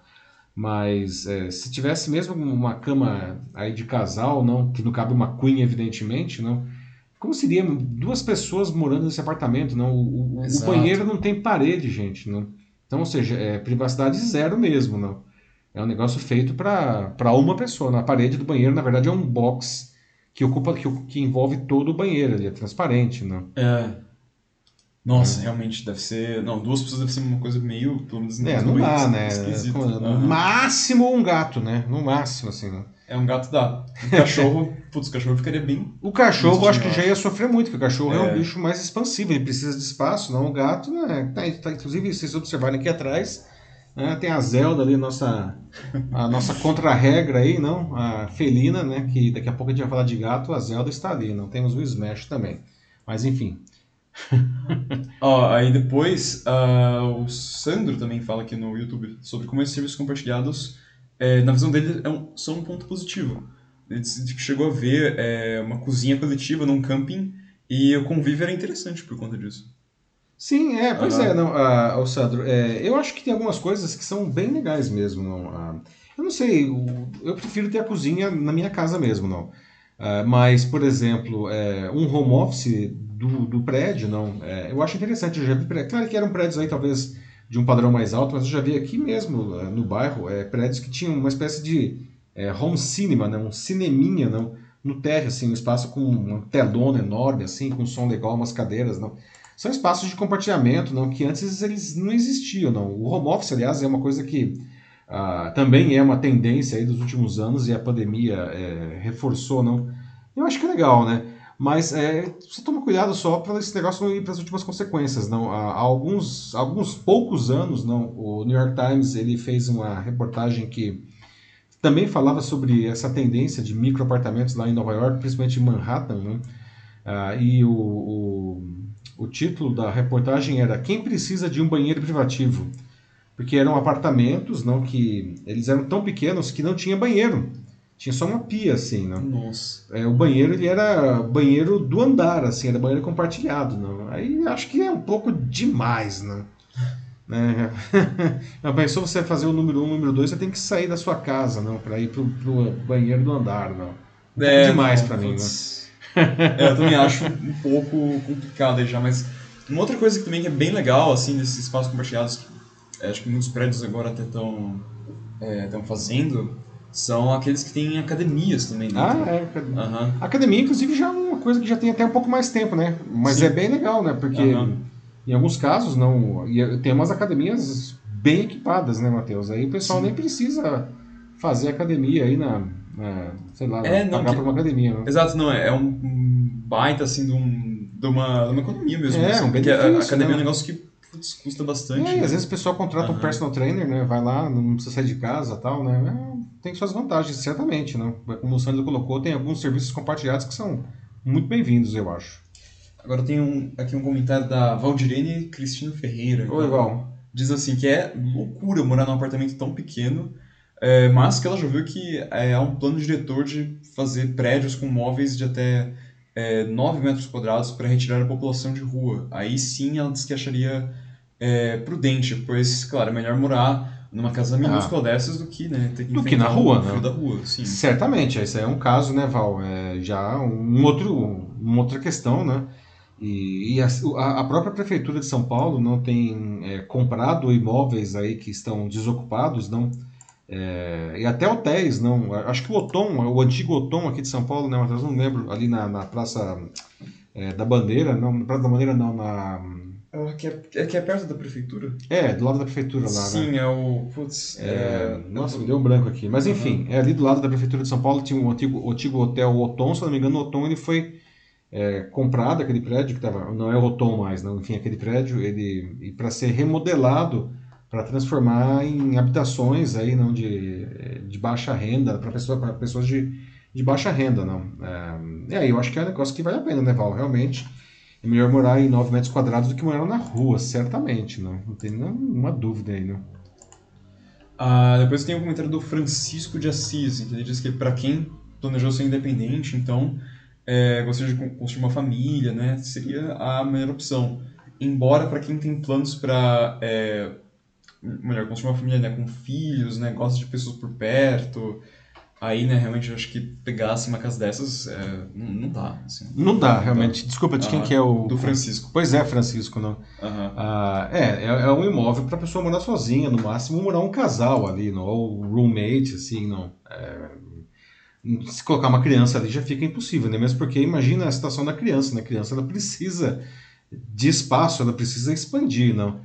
Mas é, se tivesse mesmo uma cama aí de casal, não, que não cabe uma queen, evidentemente, não. Como seria duas pessoas morando nesse apartamento, não? O, o, o banheiro não tem parede, gente, não. Então, ou seja, é privacidade zero mesmo, não. É um negócio feito para uma pessoa. Na parede do banheiro, na verdade, é um box que ocupa que, que envolve todo o banheiro, ele é transparente, né? É. Nossa, é. realmente deve ser. Não, duas pessoas deve ser uma coisa meio. Pelo menos é, não dá, né? Esquisito. No uhum. máximo um gato, né? No máximo, assim, né? É, um gato dá. Um cachorro, putz, o cachorro ficaria bem. O cachorro, eu acho que já ia sofrer muito, porque o cachorro é. é um bicho mais expansivo, ele precisa de espaço, não o gato, né? Tá, tá, inclusive, se vocês observarem aqui atrás, né? Tem a Zelda ali, nossa, a nossa contra-regra aí, não? A felina, né? Que daqui a pouco a gente vai falar de gato, a Zelda está ali. Não temos o Smash também. Mas enfim. Ó, aí depois uh, o Sandro também fala aqui no YouTube sobre como esses serviços compartilhados, é, na visão dele, é um, são um ponto positivo. Ele chegou a ver é, uma cozinha coletiva num camping e o convívio era interessante por conta disso. Sim, é, pois uhum. é, não, uh, Sandro, é, eu acho que tem algumas coisas que são bem legais mesmo, não, uh, eu não sei, o, eu prefiro ter a cozinha na minha casa mesmo, não, uh, mas, por exemplo, é, um home office do, do prédio, não, é, eu acho interessante, eu já vi, claro que eram prédios aí talvez de um padrão mais alto, mas eu já vi aqui mesmo, é, no bairro, é, prédios que tinham uma espécie de é, home cinema, não, um cineminha, não, no térreo, assim, um espaço com uma telona enorme, assim, com som legal, umas cadeiras, não, são espaços de compartilhamento, não, que antes eles não existiam, não. O home office, aliás, é uma coisa que ah, também é uma tendência aí dos últimos anos e a pandemia é, reforçou, não. Eu acho que é legal, né? Mas é, você toma cuidado só para esse negócio não ir para as últimas consequências, não. Há, alguns, alguns poucos anos, não. O New York Times ele fez uma reportagem que também falava sobre essa tendência de microapartamentos lá em Nova York, principalmente em Manhattan, né? Ah, e o, o o título da reportagem era Quem precisa de um banheiro privativo? Porque eram apartamentos, não que eles eram tão pequenos que não tinha banheiro. Tinha só uma pia assim, não. Nossa. É, o banheiro ele era banheiro do andar, assim, era banheiro compartilhado, não. Aí acho que é um pouco demais, não. Né? Pensou você fazer o número 1, um, o número 2, você tem que sair da sua casa, não, para ir pro, pro banheiro do andar, não. Um é, demais para mim, não. É, eu também acho um pouco complicado aí já, mas uma outra coisa que também é bem legal, assim, desses espaços compartilhados, que é, acho que muitos prédios agora até estão é, fazendo, são aqueles que têm academias também dentro. Ah, é. Uhum. Academia, inclusive, já é uma coisa que já tem até um pouco mais tempo, né? Mas Sim. é bem legal, né? Porque uhum. em alguns casos, não. Tem umas academias bem equipadas, né, Matheus? Aí o pessoal Sim. nem precisa fazer academia aí na, é, sei lá, é, não, pagar que... por uma academia. Né? Exato, não, é, é um baita, assim, de, um, de, uma, de uma economia mesmo. É, assim, um porque a academia né? é um negócio que putz, custa bastante. É, né? às vezes o pessoal contrata uhum. um personal trainer, né, vai lá, não precisa sair de casa tal, né, é, tem suas vantagens, certamente, né. Como o Sandro colocou, tem alguns serviços compartilhados que são muito bem-vindos, eu acho. Agora tem um, aqui um comentário da Valdirene Cristina Ferreira. Oi, Val. Diz assim que é loucura morar num apartamento tão pequeno é, mas que ela já viu que é, há um plano diretor de fazer prédios com móveis de até é, 9 metros quadrados para retirar a população de rua. Aí sim ela disse que acharia é, prudente, pois, claro, é melhor morar numa casa minúscula ah. dessas do que, né, ter que do que na rua, né? da rua, sim. Certamente, esse é um caso, né, Val? É já um outro, uma outra questão, né? E, e a, a, própria prefeitura de São Paulo não tem é, comprado imóveis aí que estão desocupados, não. É, e até hotéis, não. Acho que o Otom, o antigo Otom aqui de São Paulo, né, mas não lembro, ali na, na Praça é, da Bandeira, não, na Praça da Bandeira não, na é que é, é, que é perto da prefeitura? É, do lado da prefeitura lá, Sim, né? é o. Putz. É... É... Nossa, me deu um branco aqui. Mas enfim, uhum. é ali do lado da prefeitura de São Paulo tinha um antigo, o antigo hotel Otom, se não me engano, o Otom ele foi é, comprado, aquele prédio que tava. Não é o Otom mais, não. Enfim, aquele prédio, ele. para ser remodelado para transformar em habitações aí, não de, de baixa renda, para pessoa, pessoas de, de baixa renda, não. É, aí eu acho que é um negócio que vale a pena, né, Val? Realmente é melhor morar em 9 metros quadrados do que morar na rua, certamente, não, não tem nenhuma dúvida aí, não. Ah, depois tem o um comentário do Francisco de Assis, que ele diz que para quem planejou ser independente, então é, gostaria de construir uma família, né, seria a melhor opção. Embora para quem tem planos para é, melhor construir uma família, né, com filhos, né, gosta de pessoas por perto, Aí, né, realmente, eu acho que pegasse uma casa dessas, é, não, não dá. Assim. Não dá, realmente. Desculpa, de quem que é o... Do Francisco. Pois é, Francisco, não. Ah, é, é, é, um imóvel para a pessoa morar sozinha, no máximo morar um casal ali, não, ou roommate, assim, não. É, se colocar uma criança ali já fica impossível, né? Mesmo porque imagina a situação da criança, né? A criança ela precisa de espaço, ela precisa expandir, não.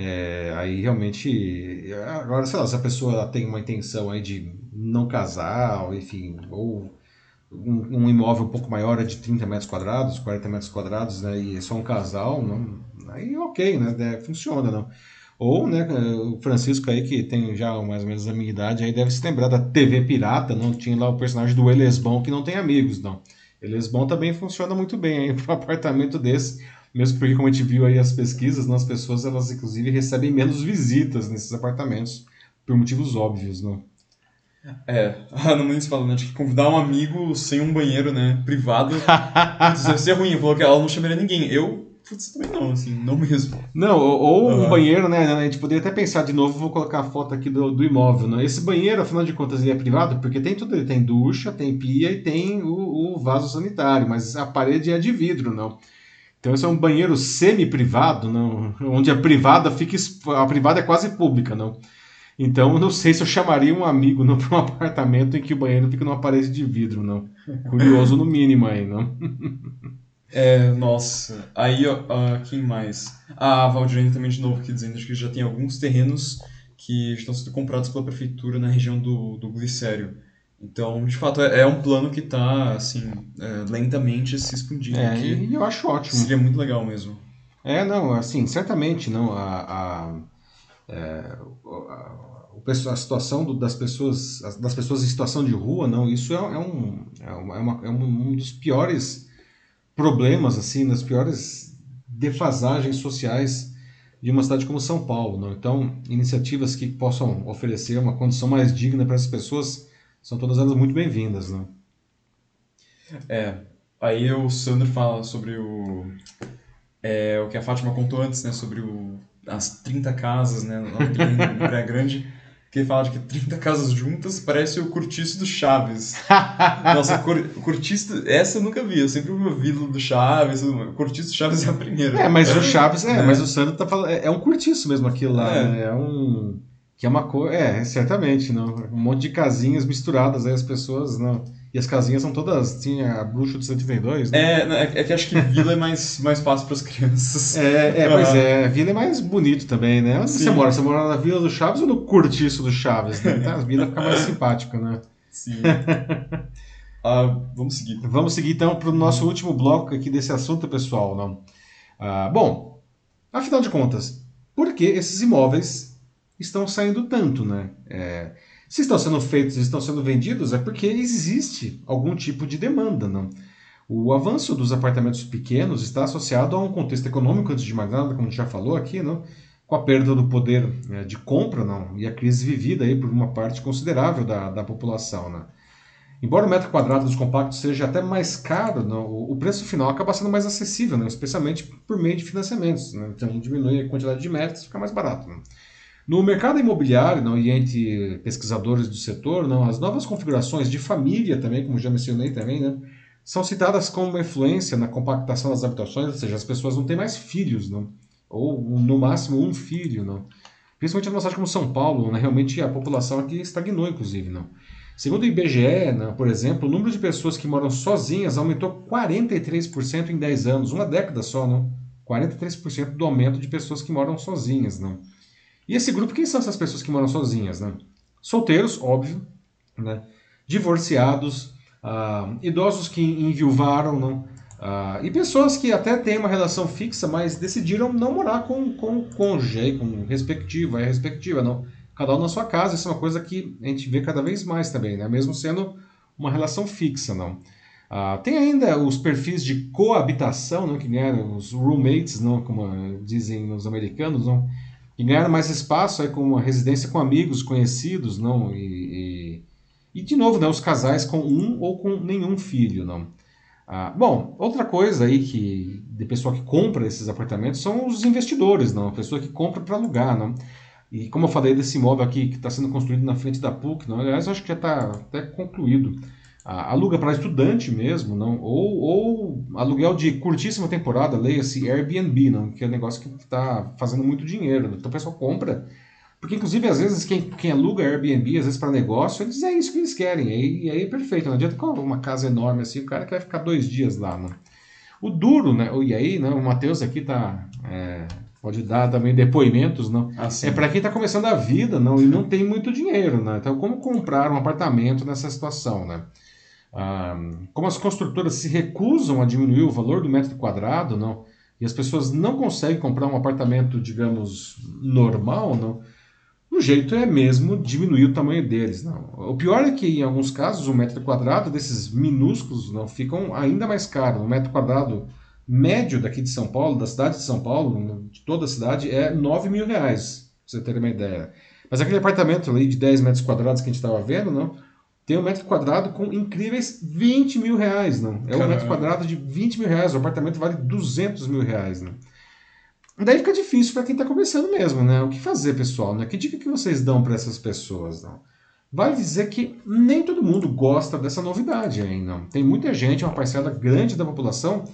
É, aí realmente, agora sei lá, se a pessoa tem uma intenção aí de não casar, ou, enfim, ou um, um, imóvel um pouco maior é de 30 metros quadrados, 40 metros quadrados, né, e é só um casal, não, aí ok, né, é, funciona, não. Ou, né, o Francisco aí, que tem já mais ou menos a minha idade, aí deve se lembrar da TV Pirata, não tinha lá o personagem do Elesbão que não tem amigos, não. Elesbão também funciona muito bem aí para um apartamento desse, mesmo porque, como a gente viu aí as pesquisas, né, as pessoas, elas inclusive recebem menos visitas nesses apartamentos, por motivos óbvios, não. É, a Ana Muniz falando né, que convidar um amigo sem um banheiro, né, privado, deve ser ruim. Falou que ela não chamaria ninguém. Eu, putz, também não, assim, não mesmo. Não, ou, um banheiro, né, a gente poderia até pensar de novo, vou colocar a foto aqui do, do imóvel, né. Esse banheiro, afinal de contas, ele é privado, porque tem tudo, ele tem ducha, tem pia e tem o, o vaso sanitário, mas a parede é de vidro, não. Então esse é um banheiro semi-privado, não, onde a privada fica, a privada é quase pública, não. Então, não sei se eu chamaria um amigo para um apartamento em que o banheiro fica numa parede de vidro, não. Curioso no mínimo aí, não. É, nossa. Aí, ó, quem mais? Ah, a Valdirene também de novo aqui dizendo que já tem alguns terrenos que estão sendo comprados pela prefeitura na região do, do Glicério. Então, de fato, é, é um plano que está, assim, é, lentamente se expandindo. É, e eu acho ótimo. Seria muito legal mesmo. É, não, assim, certamente, não, a... a é, a, a situação do, das pessoas das pessoas em situação de rua não isso é, é um é, uma, é um, um dos piores problemas assim das piores defasagens sociais de uma cidade como São Paulo não então iniciativas que possam oferecer uma condição mais digna para essas pessoas são todas elas muito bem-vindas não é aí o Sandro fala sobre o é, o que a Fátima contou antes né sobre o as 30 casas, né, no Praia Grande, que ele fala de que 30 casas juntas parece o Curtiço do Chaves. Nossa, cur, Curtiço, essa eu nunca vi, eu sempre vi o Vila do Chaves, o Curtiço do Chaves é a primeira. É, mas o Chaves, é, é. mas o Sandro tá falando, é, é um Curtiço mesmo aquilo lá, é, né? é um... Que é uma coisa, é, certamente, não. Um monte de casinhas misturadas aí, as pessoas, não e as casinhas são todas. Tinha a bruxa do 132, né? É, é, é que acho que vila é mais, mais fácil para as crianças. É, é pois é. Vila é mais bonito também, né? Onde Sim. você mora? Você mora na Vila do Chaves ou no Curtiço do Chaves? Né? Então, a vila fica mais simpática, né? Sim. ah, vamos seguir. Vamos seguir então para o nosso último bloco aqui desse assunto, pessoal. Não? Ah, bom, afinal de contas, por que esses imóveis estão saindo tanto, né? É, se estão sendo feitos estão sendo vendidos, é porque existe algum tipo de demanda. Não? O avanço dos apartamentos pequenos está associado a um contexto econômico, antes de mais nada, como a gente já falou aqui, não? com a perda do poder né, de compra não? e a crise vivida aí por uma parte considerável da, da população. Né? Embora o metro quadrado dos compactos seja até mais caro, não, o preço final acaba sendo mais acessível, né, especialmente por meio de financiamentos. Né, então diminui a quantidade de metros e fica mais barato. Né. No mercado imobiliário, não, e entre pesquisadores do setor, não, as novas configurações de família também, como já mencionei também, né, são citadas como uma influência na compactação das habitações, ou seja, as pessoas não têm mais filhos, não, ou no máximo um filho, não. Principalmente numa cidade como São Paulo, né, realmente a população aqui estagnou, inclusive, não. Segundo o IBGE, né, por exemplo, o número de pessoas que moram sozinhas aumentou 43% em 10 anos, uma década só, não? 43% do aumento de pessoas que moram sozinhas, não? E esse grupo, quem são essas pessoas que moram sozinhas? Né? Solteiros, óbvio, né? divorciados, ah, idosos que enviuvaram, não? Ah, e pessoas que até têm uma relação fixa, mas decidiram não morar com, com o cônjuge, com respectivo, é respectiva, não. Cada um na sua casa, isso é uma coisa que a gente vê cada vez mais também, né? mesmo sendo uma relação fixa, não. Ah, tem ainda os perfis de coabitação, não, que ganharam os roommates, não, como dizem os americanos, não, e ganhar mais espaço aí com uma residência com amigos, conhecidos, não e, e, e, de novo, né, os casais com um ou com nenhum filho, não. Ah, bom, outra coisa aí que de pessoa que compra esses apartamentos são os investidores, não, a pessoa que compra para alugar, não. E como eu falei desse imóvel aqui que está sendo construído na frente da PUC, não, aliás, acho que já está até concluído aluga para estudante mesmo, não, ou, ou aluguel de curtíssima temporada, leia-se Airbnb, não, que é um negócio que está fazendo muito dinheiro. Então o pessoal compra, porque inclusive às vezes quem, quem aluga Airbnb, às vezes para negócio, eles é isso que eles querem, e aí, é perfeito. Não adianta com uma casa enorme assim, o cara que vai ficar dois dias lá, não. O duro, né, e aí, né, o Matheus aqui tá... É, pode dar também depoimentos, não. Ah, é para quem está começando a vida, não, e não tem muito dinheiro, né? Então, como comprar um apartamento nessa situação, né? Como as construtoras se recusam a diminuir o valor do metro quadrado, não, e as pessoas não conseguem comprar um apartamento, digamos, normal, não, o jeito é mesmo diminuir o tamanho deles. Não. O pior é que, em alguns casos, o metro quadrado desses minúsculos não ficam ainda mais caro. O metro quadrado médio daqui de São Paulo, da cidade de São Paulo, de toda a cidade, é 9 mil reais, pra você ter uma ideia. Mas aquele apartamento ali de 10 metros quadrados que a gente estava vendo, não, tem um metro quadrado com incríveis 20 mil reais, não? É um metro quadrado de 20 mil reais, o apartamento vale 200 mil reais, né? Daí fica difícil para quem está começando mesmo, né? O que fazer, pessoal? Né? Que dica que vocês dão para essas pessoas, não? Vale dizer que nem todo mundo gosta dessa novidade ainda. Tem muita gente, uma parcela grande da população,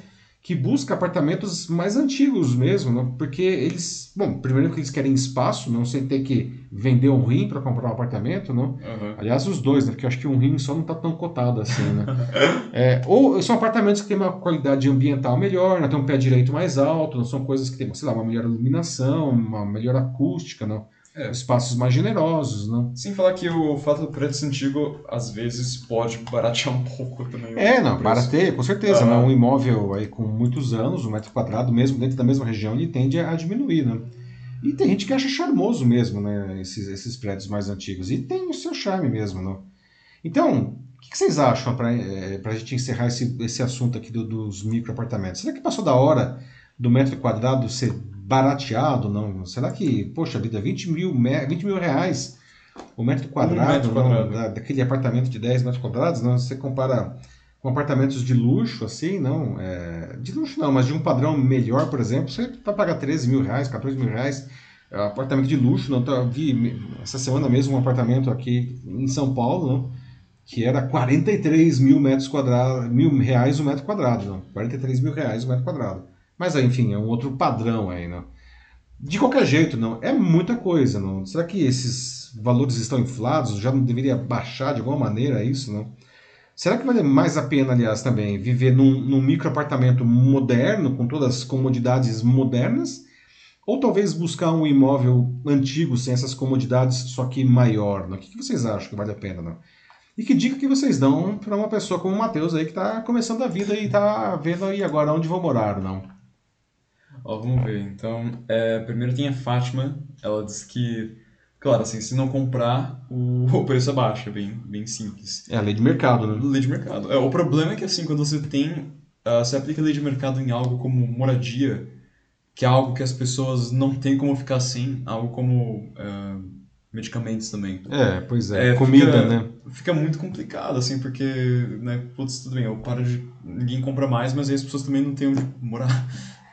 que busca apartamentos mais antigos mesmo, né? porque eles, bom, primeiro que eles querem espaço, não sem ter que vender um rim para comprar um apartamento, não? Uhum. Aliás, os dois, né? Porque eu acho que um rim só não está tão cotado assim, né? é, ou são apartamentos que têm uma qualidade ambiental melhor, né? Tem um pé direito mais alto, não são coisas que têm, sei lá, uma melhor iluminação, uma melhor acústica, não? É. Espaços mais generosos, não? Sem falar que o fato do preço antigo, às vezes, pode baratear um pouco também. É, não, barateia, com certeza. Né? Um imóvel aí com muitos anos, um metro quadrado, mesmo dentro da mesma região, ele tende a diminuir, né? E tem gente que acha charmoso mesmo, né? Esses, esses prédios mais antigos. E tem o seu charme mesmo, não? Então, o que, que vocês acham para é, a gente encerrar esse, esse assunto aqui do, dos microapartamentos? Será que passou da hora do metro quadrado ser barateado, não? Será que, poxa vida, 20 mil, 20 mil reais o metro quadrado, um metro quadrado. Não, da, daquele apartamento de 10 metros quadrados, não? Você compara com apartamentos de luxo, assim, não, é, de luxo não, mas de um padrão melhor, por exemplo, você vai pagar 13 mil reais, 14 mil reais, é, apartamento de luxo, não, tá, vi essa semana mesmo um apartamento aqui em São Paulo, não, que era 43 mil metros quadrados, mil reais o metro quadrado, não, 43 mil reais o metro quadrado. Mas, enfim, é um outro padrão aí, não. De qualquer jeito, não, é muita coisa, não. Será que esses valores estão inflados? Já não deveria baixar de alguma maneira isso, não? Será que vale mais a pena, aliás, também viver num, num micro apartamento moderno, com todas as comodidades modernas? Ou talvez buscar um imóvel antigo, sem essas comodidades, só que maior? Não? O que vocês acham que vale a pena? Não? E que dica que vocês dão para uma pessoa como o Matheus aí, que está começando a vida e está vendo aí agora onde vou morar, não? Ó, vamos ver. Então, é, primeiro tem a Fátima. Ela diz que, claro, assim, se não comprar, o, o preço abaixa, bem, bem simples. É a lei de mercado, né? Lei de mercado. É, o problema é que, assim, quando você tem. Uh, você aplica a lei de mercado em algo como moradia, que é algo que as pessoas não têm como ficar sem, algo como. Uh, medicamentos também. É, pois é, é comida, fica, né? Fica muito complicado, assim, porque, né, putz, tudo bem, eu paro de... ninguém compra mais, mas aí as pessoas também não têm onde morar.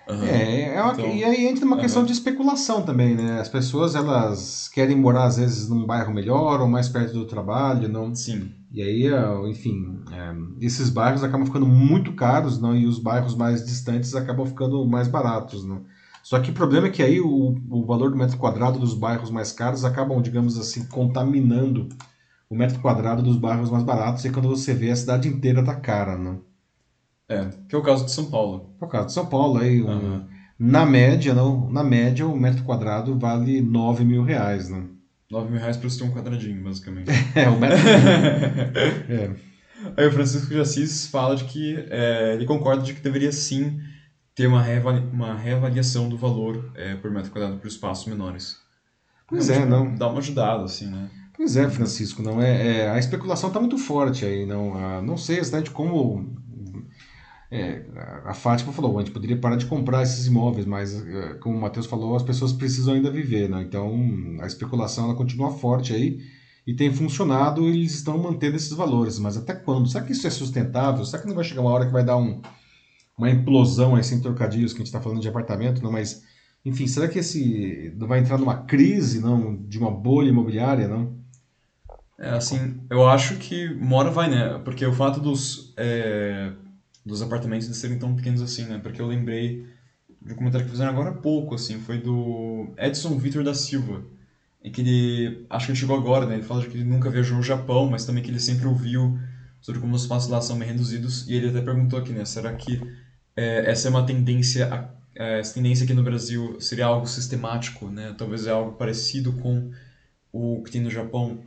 Aham. É, é uma- Então, e aí entra uma questão de especulação também, né? As pessoas, elas querem morar, às vezes, num bairro melhor ou mais perto do trabalho, não... Sim. E aí, ah, enfim, é, esses bairros acabam ficando muito caros, não? E os bairros mais distantes acabam ficando mais baratos, não? Só que o problema é que aí o, o valor do metro quadrado dos bairros mais caros acabam, digamos assim, contaminando o metro quadrado dos bairros mais baratos, e quando você vê a cidade inteira tá cara, não? É, que é o caso de São Paulo. Por causa de São Paulo, aí, um- Aham. na média, não, na média, o metro quadrado vale 9 mil reais, não? 9 mil reais pra você ter um quadradinho, basicamente. É, o metro... é. Aí o Francisco de Assis fala de que é, ele concorda de que deveria sim ter uma, uma reavaliação do valor é, por metro quadrado para espaços menores. Pois é, não. Dá uma ajudada, assim, né? Pois é, Francisco, não é, é, a especulação está muito forte aí, não, ah, não sei exatamente como é, a Fátima falou, a gente poderia parar de comprar esses imóveis, mas é, como o Matheus falou, as pessoas precisam ainda viver, né? Então a especulação ela continua forte aí e tem funcionado, e eles estão mantendo esses valores, mas até quando? Será que isso é sustentável? Será que não vai chegar uma hora que vai dar um, uma implosão aí sem trocadilhos que a gente está falando de apartamento, não? Mas enfim, será que esse vai entrar numa crise, não, de uma bolha imobiliária, não? É, assim, eu acho que uma hora vai, né? Porque o fato dos, é, dos apartamentos de serem tão pequenos assim, né? Porque eu lembrei de um comentário que fizeram agora há pouco, assim, foi do Edson Vitor da Silva, em que ele, acho que ele chegou agora, né? Ele fala que ele nunca viajou ao Japão, mas também que ele sempre ouviu sobre como os espaços lá são bem reduzidos, e ele até perguntou aqui, né? Será que é, essa é uma tendência, é, essa tendência aqui no Brasil seria algo sistemático, né? Talvez é algo parecido com o que tem no Japão?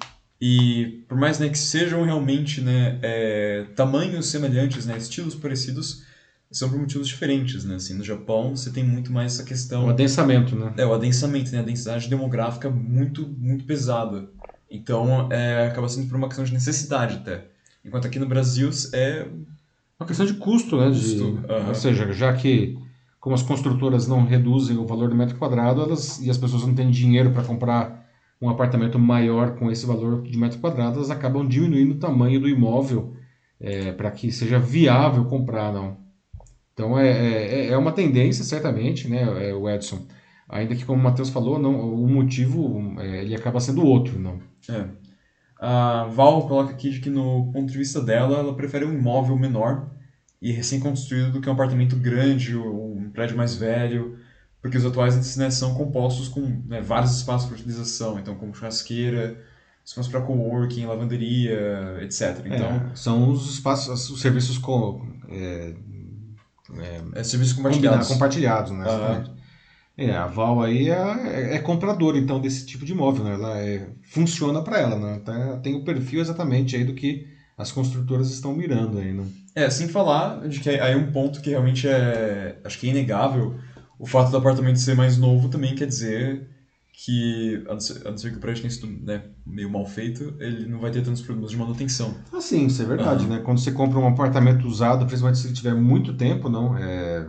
E por mais né, que sejam realmente né, é, tamanhos semelhantes, né, estilos parecidos, são por motivos diferentes. Né? Assim, no Japão você tem muito mais essa O questão. adensamento, né? É, o adensamento, né, a densidade demográfica muito, muito pesada. Então é, acaba sendo por uma questão de necessidade até. Enquanto aqui no Brasil é. Uma questão de custo, né? De, Custo, aham. Ou seja, já que como as construtoras não reduzem o valor do metro quadrado, elas e as pessoas não têm dinheiro para comprar um apartamento maior com esse valor de metro quadrado, elas acabam diminuindo o tamanho do imóvel para que seja viável comprar, não. Então é, é, é uma tendência, certamente, né, é, o Edson. Ainda que, como o Matheus falou, não, o motivo é, ele acaba sendo outro, não. É. A Val coloca aqui de que, no ponto de vista dela, ela prefere um imóvel menor e recém-construído do que um apartamento grande ou um prédio mais velho, porque os atuais né, são compostos com né, vários espaços para utilização, então como churrasqueira, espaço para coworking, lavanderia, etc. Então, É, são os espaços, os serviços co, é, é, serviços Combina- compartilhados. compartilhados, né? Exatamente. É, a Val aí é, é compradora, então, desse tipo de imóvel, né? Ela é- funciona para ela, né? Tá- tem o perfil exatamente aí do que as construtoras estão mirando aí, né? É, sem falar de que aí um ponto que realmente é, acho que é inegável, o fato do apartamento ser mais novo também quer dizer que, a não ser, a não ser que o prédio tenha sido né, meio mal feito, ele não vai ter tantos problemas de manutenção. Ah, sim, isso é verdade, né? Quando você compra um apartamento usado, principalmente se ele tiver muito tempo, não, é,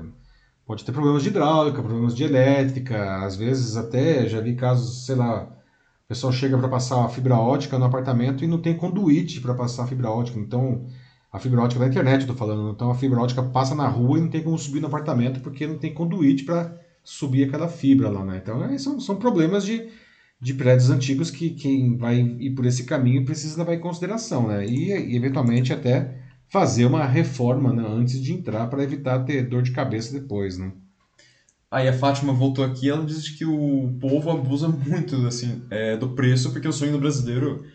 pode ter problemas de hidráulica, problemas de elétrica, às vezes até já vi casos, sei lá, o pessoal chega para passar a fibra ótica no apartamento e não tem conduíte para passar a fibra ótica, então a fibra ótica da internet, eu tô falando, então a fibra ótica passa na rua e não tem como subir no apartamento porque não tem conduíte para subir aquela fibra lá, né? Então é, são, são problemas de de prédios antigos que quem vai ir por esse caminho precisa levar em consideração, né? E, e, eventualmente até fazer uma reforma né, antes de entrar para evitar ter dor de cabeça depois, né? Aí a Fátima voltou aqui, ela diz que o povo abusa muito assim é, do preço, porque o sonho do brasileiro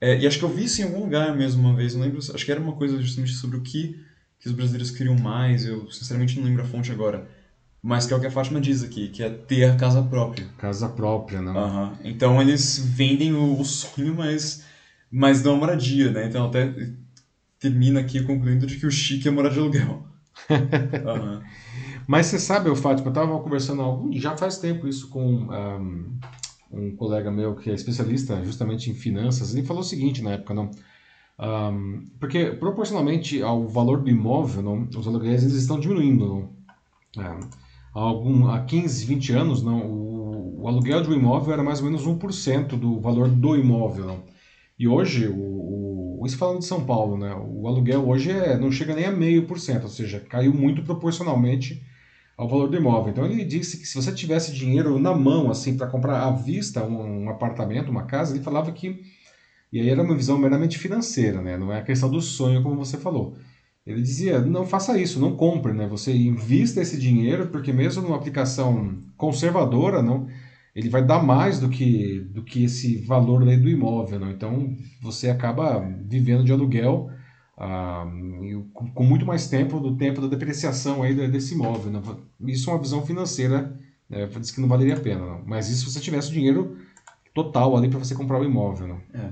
é, e acho que eu vi isso em algum lugar mesmo uma vez, não lembro, acho que era uma coisa justamente sobre o que, que os brasileiros queriam mais, eu sinceramente não lembro a fonte agora. Mas que é o que a Fátima diz aqui, que é ter a casa própria. Casa própria, né? Aham. Então eles vendem o, o sonho, mas, mas não a moradia, né? Então até termina aqui concluindo de que o chique é morar de aluguel. Aham. Mas você sabe, Fátima, eu estava conversando algum, já faz tempo isso com um, um colega meu que é especialista justamente em finanças. Ele falou o seguinte na época, não? Um, porque proporcionalmente ao valor do imóvel, não, os aluguéis eles estão diminuindo. Não? É, há, algum, há 15, 20 anos, não, o, o aluguel de um imóvel era mais ou menos 1% do valor do imóvel. Não? E hoje, o, o, isso falando de São Paulo, né, o aluguel hoje é, não chega nem a meio por cento, ou seja, caiu muito proporcionalmente ao valor do imóvel. Então ele disse que se você tivesse dinheiro na mão, assim, para comprar à vista um, um, apartamento, uma casa, ele falava que. E aí era uma visão meramente financeira, né? Não é a questão do sonho, como você falou. Ele dizia: não faça isso, não compre, né? Você invista esse dinheiro, porque mesmo numa aplicação conservadora, não, ele vai dar mais do que, do que esse valor do imóvel, não? Então você acaba vivendo de aluguel ah, com muito mais tempo do tempo da depreciação aí desse imóvel. Né? Isso é uma visão financeira, né? diz que não valeria a pena. Não. Mas isso se você tivesse o dinheiro total ali para você comprar o imóvel. Não. É.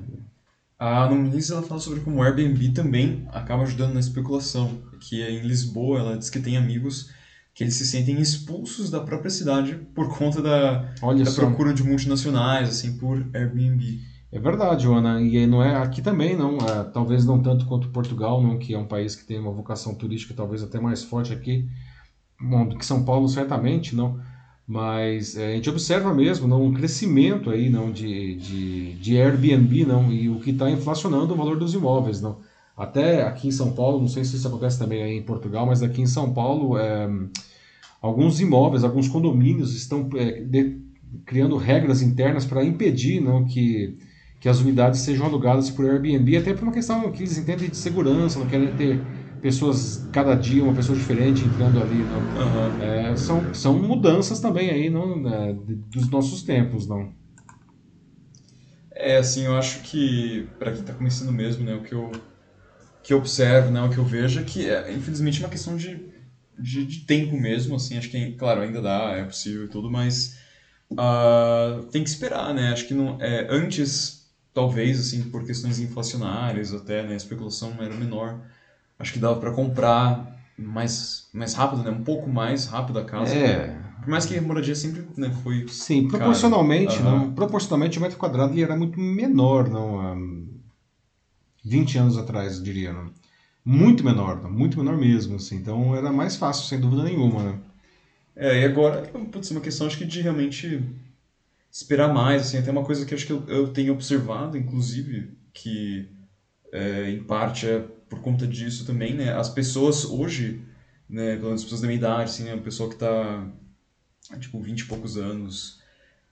A ela fala sobre como o Airbnb também acaba ajudando na especulação. Que em Lisboa ela diz que tem amigos que eles se sentem expulsos da própria cidade por conta da, da procura de multinacionais assim por Airbnb. É verdade, Joana. E não é aqui também, não. É, talvez não tanto quanto Portugal, não, que é um país que tem uma vocação turística talvez até mais forte aqui, bom, do que São Paulo certamente, não. Mas é, a gente observa mesmo não, um crescimento aí não de, de, de Airbnb, não, e o que está inflacionando o valor dos imóveis, não. Até aqui em São Paulo, não sei se isso acontece também aí em Portugal, mas aqui em São Paulo, é, alguns imóveis, alguns condomínios estão é, de, criando regras internas para impedir não, que que as unidades sejam alugadas por Airbnb, até por uma questão que eles entendem de segurança, não querem ter pessoas, cada dia uma pessoa diferente entrando ali. Uhum. É, são, são mudanças também aí não, né, dos nossos tempos, não. É, assim, eu acho que, para quem está começando mesmo, né, o que eu, que eu observo, né, o que eu vejo é que, é, infelizmente, uma questão de, de, de, tempo mesmo, assim, acho que, claro, ainda dá, é possível e tudo, mas uh, tem que esperar, né, acho que não, é, antes talvez assim por questões inflacionárias até né a especulação era menor acho que dava para comprar mais mais rápido né um pouco mais rápido a casa é. por mais que a moradia sempre né, foi sim proporcionalmente uhum. não proporcionalmente o metro quadrado ele era muito menor não há 20 anos atrás eu diria não? muito menor não? muito menor mesmo assim então era mais fácil sem dúvida nenhuma né? é e agora pode ser uma questão acho que de realmente esperar mais, assim, até uma coisa que acho que eu, eu tenho observado, inclusive, que é, em parte é por conta disso também, né, as pessoas hoje, né, pelo menos as pessoas da minha idade, assim, né, o pessoal que está, tipo, 20 e poucos anos,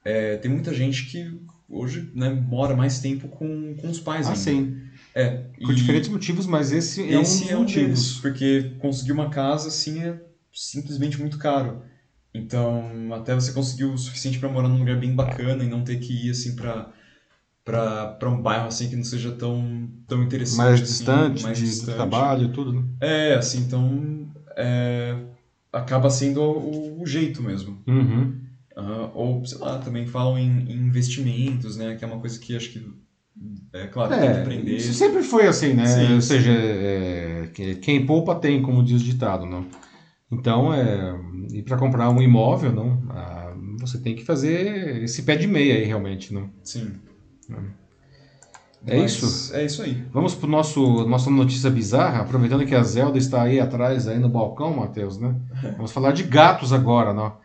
é, tem muita gente que hoje, né, mora mais tempo com, com os pais ah, ainda. sim. É, por e diferentes motivos, mas esse, é esse um dos é um motivos. Deles, porque conseguir uma casa, assim, é simplesmente muito caro. Então, até você conseguir o suficiente para morar num lugar bem bacana e não ter que ir assim para para um bairro assim que não seja tão tão interessante mais assim, distante mais de, distante. trabalho tudo né? é assim então é, acaba sendo o, o jeito mesmo uhum. uh, ou sei lá também falam em, em, investimentos né que é uma coisa que acho que é claro é, tem que aprender isso sempre foi assim né sim, ou seja é, quem poupa tem como diz o ditado não então, é, e para comprar um imóvel, não, ah, você tem que fazer esse pé de meia aí, realmente, não? Sim. É, isso? É isso aí. Vamos para nosso nossa notícia bizarra, aproveitando que a Zelda está aí atrás, aí no balcão, Matheus, né? Vamos falar de gatos agora, não?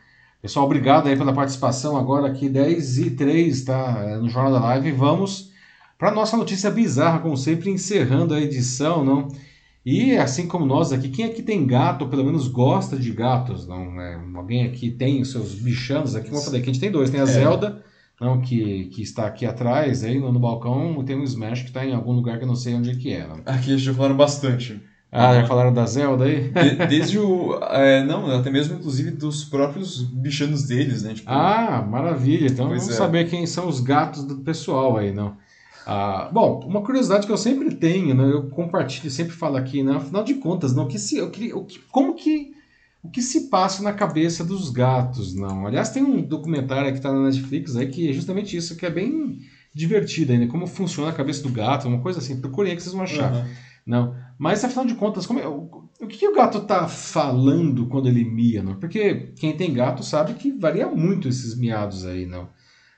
Pessoal, obrigado aí pela participação agora aqui, 10 e 3, tá? É, no Jornal da Live. Vamos para nossa notícia bizarra, como sempre, encerrando a edição, não? E assim como nós aqui, quem aqui tem gato, ou pelo menos gosta de gatos, não é? Alguém aqui tem os seus bichanos aqui, como eu falei, aqui a gente tem dois, tem a é. Zelda, não, que, que está aqui atrás, aí no, no balcão, tem um Smash que está em algum lugar que eu não sei onde é que é. Não? Aqui já falaram bastante. Ah, já falaram da Zelda aí? De, desde o. É, não, até mesmo, inclusive, dos próprios bichanos deles, né? Tipo, ah, maravilha. Então vamos é. saber quem são os gatos do pessoal aí, não? Ah, bom, uma curiosidade que eu sempre tenho, né, eu compartilho, sempre falo aqui, né, afinal de contas, não, que se, o que, o que, como que o que se passa na cabeça dos gatos, não? Aliás, tem um documentário que está na Netflix aí que é justamente isso, que é bem divertido ainda, como funciona a cabeça do gato, uma coisa assim, procurem aí que vocês vão achar. Uhum. Não, mas afinal de contas, como é, o, o que, que, o gato está falando quando ele mia, não? Porque quem tem gato sabe que varia muito esses miados aí, não?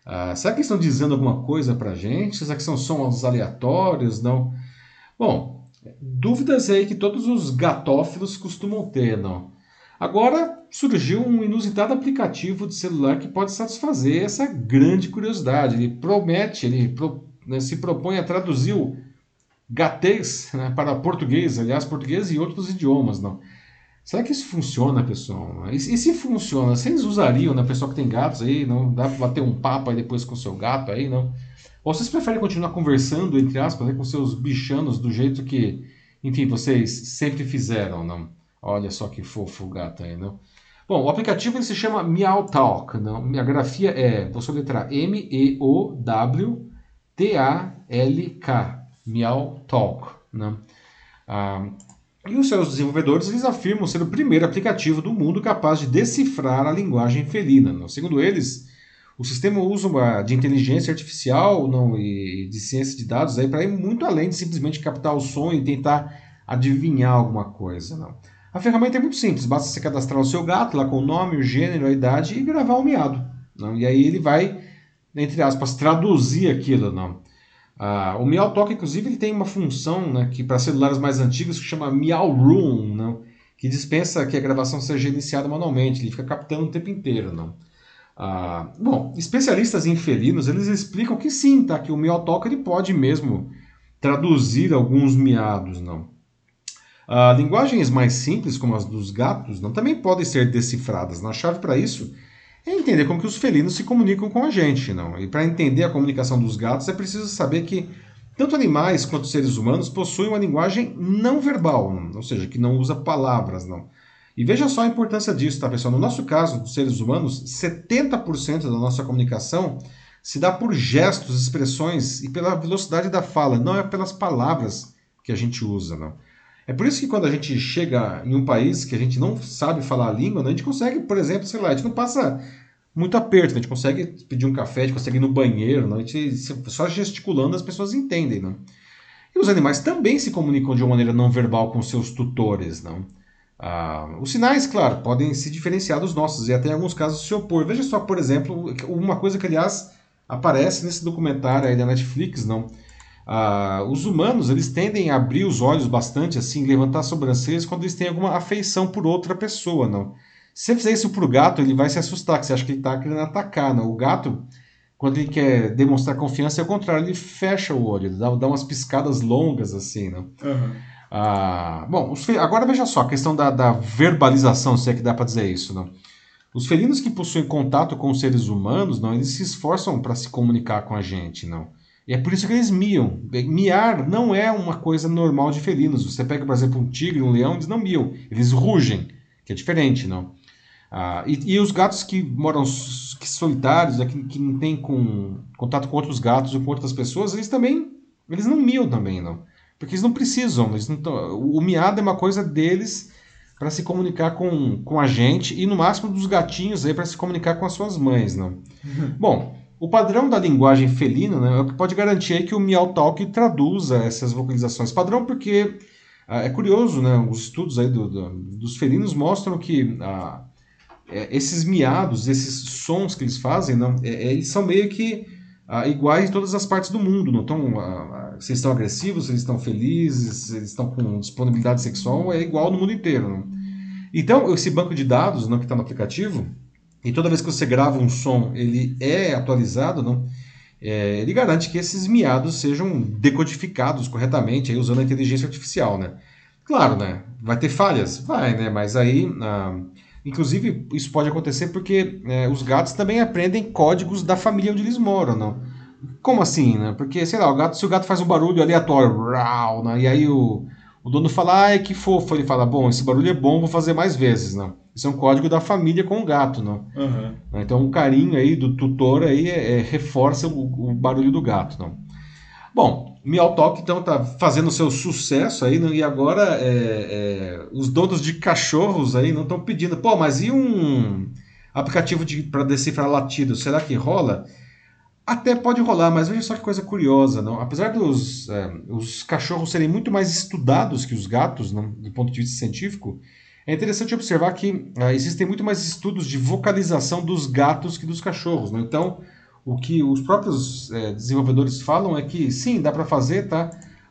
Ah, será que estão dizendo alguma coisa para a gente? Será que são sons aleatórios? Não. Bom, dúvidas aí que todos os gatófilos costumam ter, não? Agora surgiu um inusitado aplicativo de celular que pode satisfazer essa grande curiosidade. Ele promete, ele pro, né, se propõe a traduzir o gatês né, para português, aliás, português e outros idiomas, não? Será que isso funciona, pessoal? E, e se funciona, vocês usariam, né? Pessoal que tem gatos aí, não dá pra bater um papo aí depois com o seu gato aí, não? Ou vocês preferem continuar conversando, entre aspas, né, com seus bichanos do jeito que, enfim, vocês sempre fizeram, não? Olha só que fofo o gato aí, não? Bom, o aplicativo se chama Meow Talk, não? Minha grafia é, vou soletrar M-E-O-W-T-A-L-K, Meow Talk, não? Ah, e os seus desenvolvedores eles afirmam ser o primeiro aplicativo do mundo capaz de decifrar a linguagem felina. Não? Segundo eles, o sistema usa uma, de inteligência artificial não, e de ciência de dados para ir muito além de simplesmente captar o som e tentar adivinhar alguma coisa. Não. A ferramenta é muito simples, basta você cadastrar o seu gato lá com o nome, o gênero, a idade e gravar o miado. Não? E aí ele vai, entre aspas, traduzir aquilo. Não. Ah, o Meow Talk, inclusive, ele tem uma função né, que para celulares mais antigos que chama Meow Room, não? que dispensa que a gravação seja iniciada manualmente, ele fica captando o tempo inteiro. Não? Ah, bom, especialistas em felinos eles explicam que sim, tá? que o Meow Talk ele pode mesmo traduzir alguns miados. Não? Ah, linguagens mais simples, como as dos gatos, não, também podem ser decifradas. Na chave para isso é entender como que os felinos se comunicam com a gente, não? E para entender a comunicação dos gatos é preciso saber que tanto animais quanto seres humanos possuem uma linguagem não verbal, ou seja, que não usa palavras, não. E veja só a importância disso, tá, pessoal? No nosso caso, dos seres humanos, 70% da nossa comunicação se dá por gestos, expressões e pela velocidade da fala, não é pelas palavras que a gente usa, não. É por isso que quando a gente chega em um país que a gente não sabe falar a língua, né, a gente consegue, por exemplo, sei lá, a gente não passa muito aperto, né? a gente consegue pedir um café, a gente consegue ir no banheiro, né? a gente, só gesticulando as pessoas entendem. Não? E os animais também se comunicam de uma maneira não verbal com seus tutores. Não? Ah, os sinais, claro, podem se diferenciar dos nossos e até em alguns casos se opor. Veja só, por exemplo, uma coisa que, aliás, aparece nesse documentário aí da Netflix, não? Ah, os humanos eles tendem a abrir os olhos bastante, assim, levantar as sobrancelhas quando eles têm alguma afeição por outra pessoa, não? Se você fizer isso para o gato, ele vai se assustar, que você acha que ele está querendo atacar, não? O gato, quando ele quer demonstrar confiança, é o contrário, ele fecha o olho, ele dá, dá umas piscadas longas, assim, não? Uhum. Ah, bom, agora veja só, a questão da, da verbalização, se é que dá para dizer isso, não? Os felinos que possuem contato com os seres humanos, não, eles se esforçam para se comunicar com a gente, não? E é por isso que eles miam. Miar não é uma coisa normal de felinos. Você pega, por exemplo, um tigre, um leão, eles não miam, eles rugem, que é diferente, não? Ah, e, e, os gatos que moram que solitários, né, que, que não têm com, contato com outros gatos ou com outras pessoas, eles também eles não miam também, não. Porque eles não precisam. Eles não tão, o miado é uma coisa deles para se comunicar com, com a gente e no máximo dos gatinhos aí para se comunicar com as suas mães, não. Uhum. Bom, o padrão da linguagem felina né, é o que pode garantir que o Meow Talk traduza essas vocalizações. Padrão porque ah, é curioso, né? Os estudos aí do, do, dos felinos mostram que ah, é, esses miados, esses sons que eles fazem, não, é, é eles são meio que ah, iguais em todas as partes do mundo. Não ah, se eles estão agressivos, se eles estão felizes, se eles estão com disponibilidade sexual, é igual no mundo inteiro. Não? Então, esse banco de dados não, que está no aplicativo, e toda vez que você grava um som, ele é atualizado, não? É, ele garante que esses miados sejam decodificados corretamente, aí, usando a inteligência artificial, né? Claro, né? Vai ter falhas? Vai, né? Mas aí, ah, inclusive, isso pode acontecer porque é, os gatos também aprendem códigos da família onde eles moram, não? Como assim, né? Porque, sei lá, o gato, se o gato faz um barulho aleatório, rau, né? e aí o, o dono fala, ah, que fofo. Ele fala, bom, esse barulho é bom, vou fazer mais vezes, não? Isso é um código da família com o gato, não? Uhum. Então o carinho aí do tutor aí é, é, reforça o, o, barulho do gato, não? Bom, Meow Talk então tá fazendo seu sucesso aí, não? e agora é, é, os donos de cachorros aí não estão pedindo, pô, mas e um aplicativo para decifrar latidos, será que rola? Até pode rolar, mas veja só que coisa curiosa, não? Apesar dos é, os cachorros serem muito mais estudados que os gatos, não? do ponto de vista científico, é interessante observar que ah, existem muito mais estudos de vocalização dos gatos que dos cachorros. Né? Então, o que os próprios é, desenvolvedores falam é que sim, dá para fazer, tá?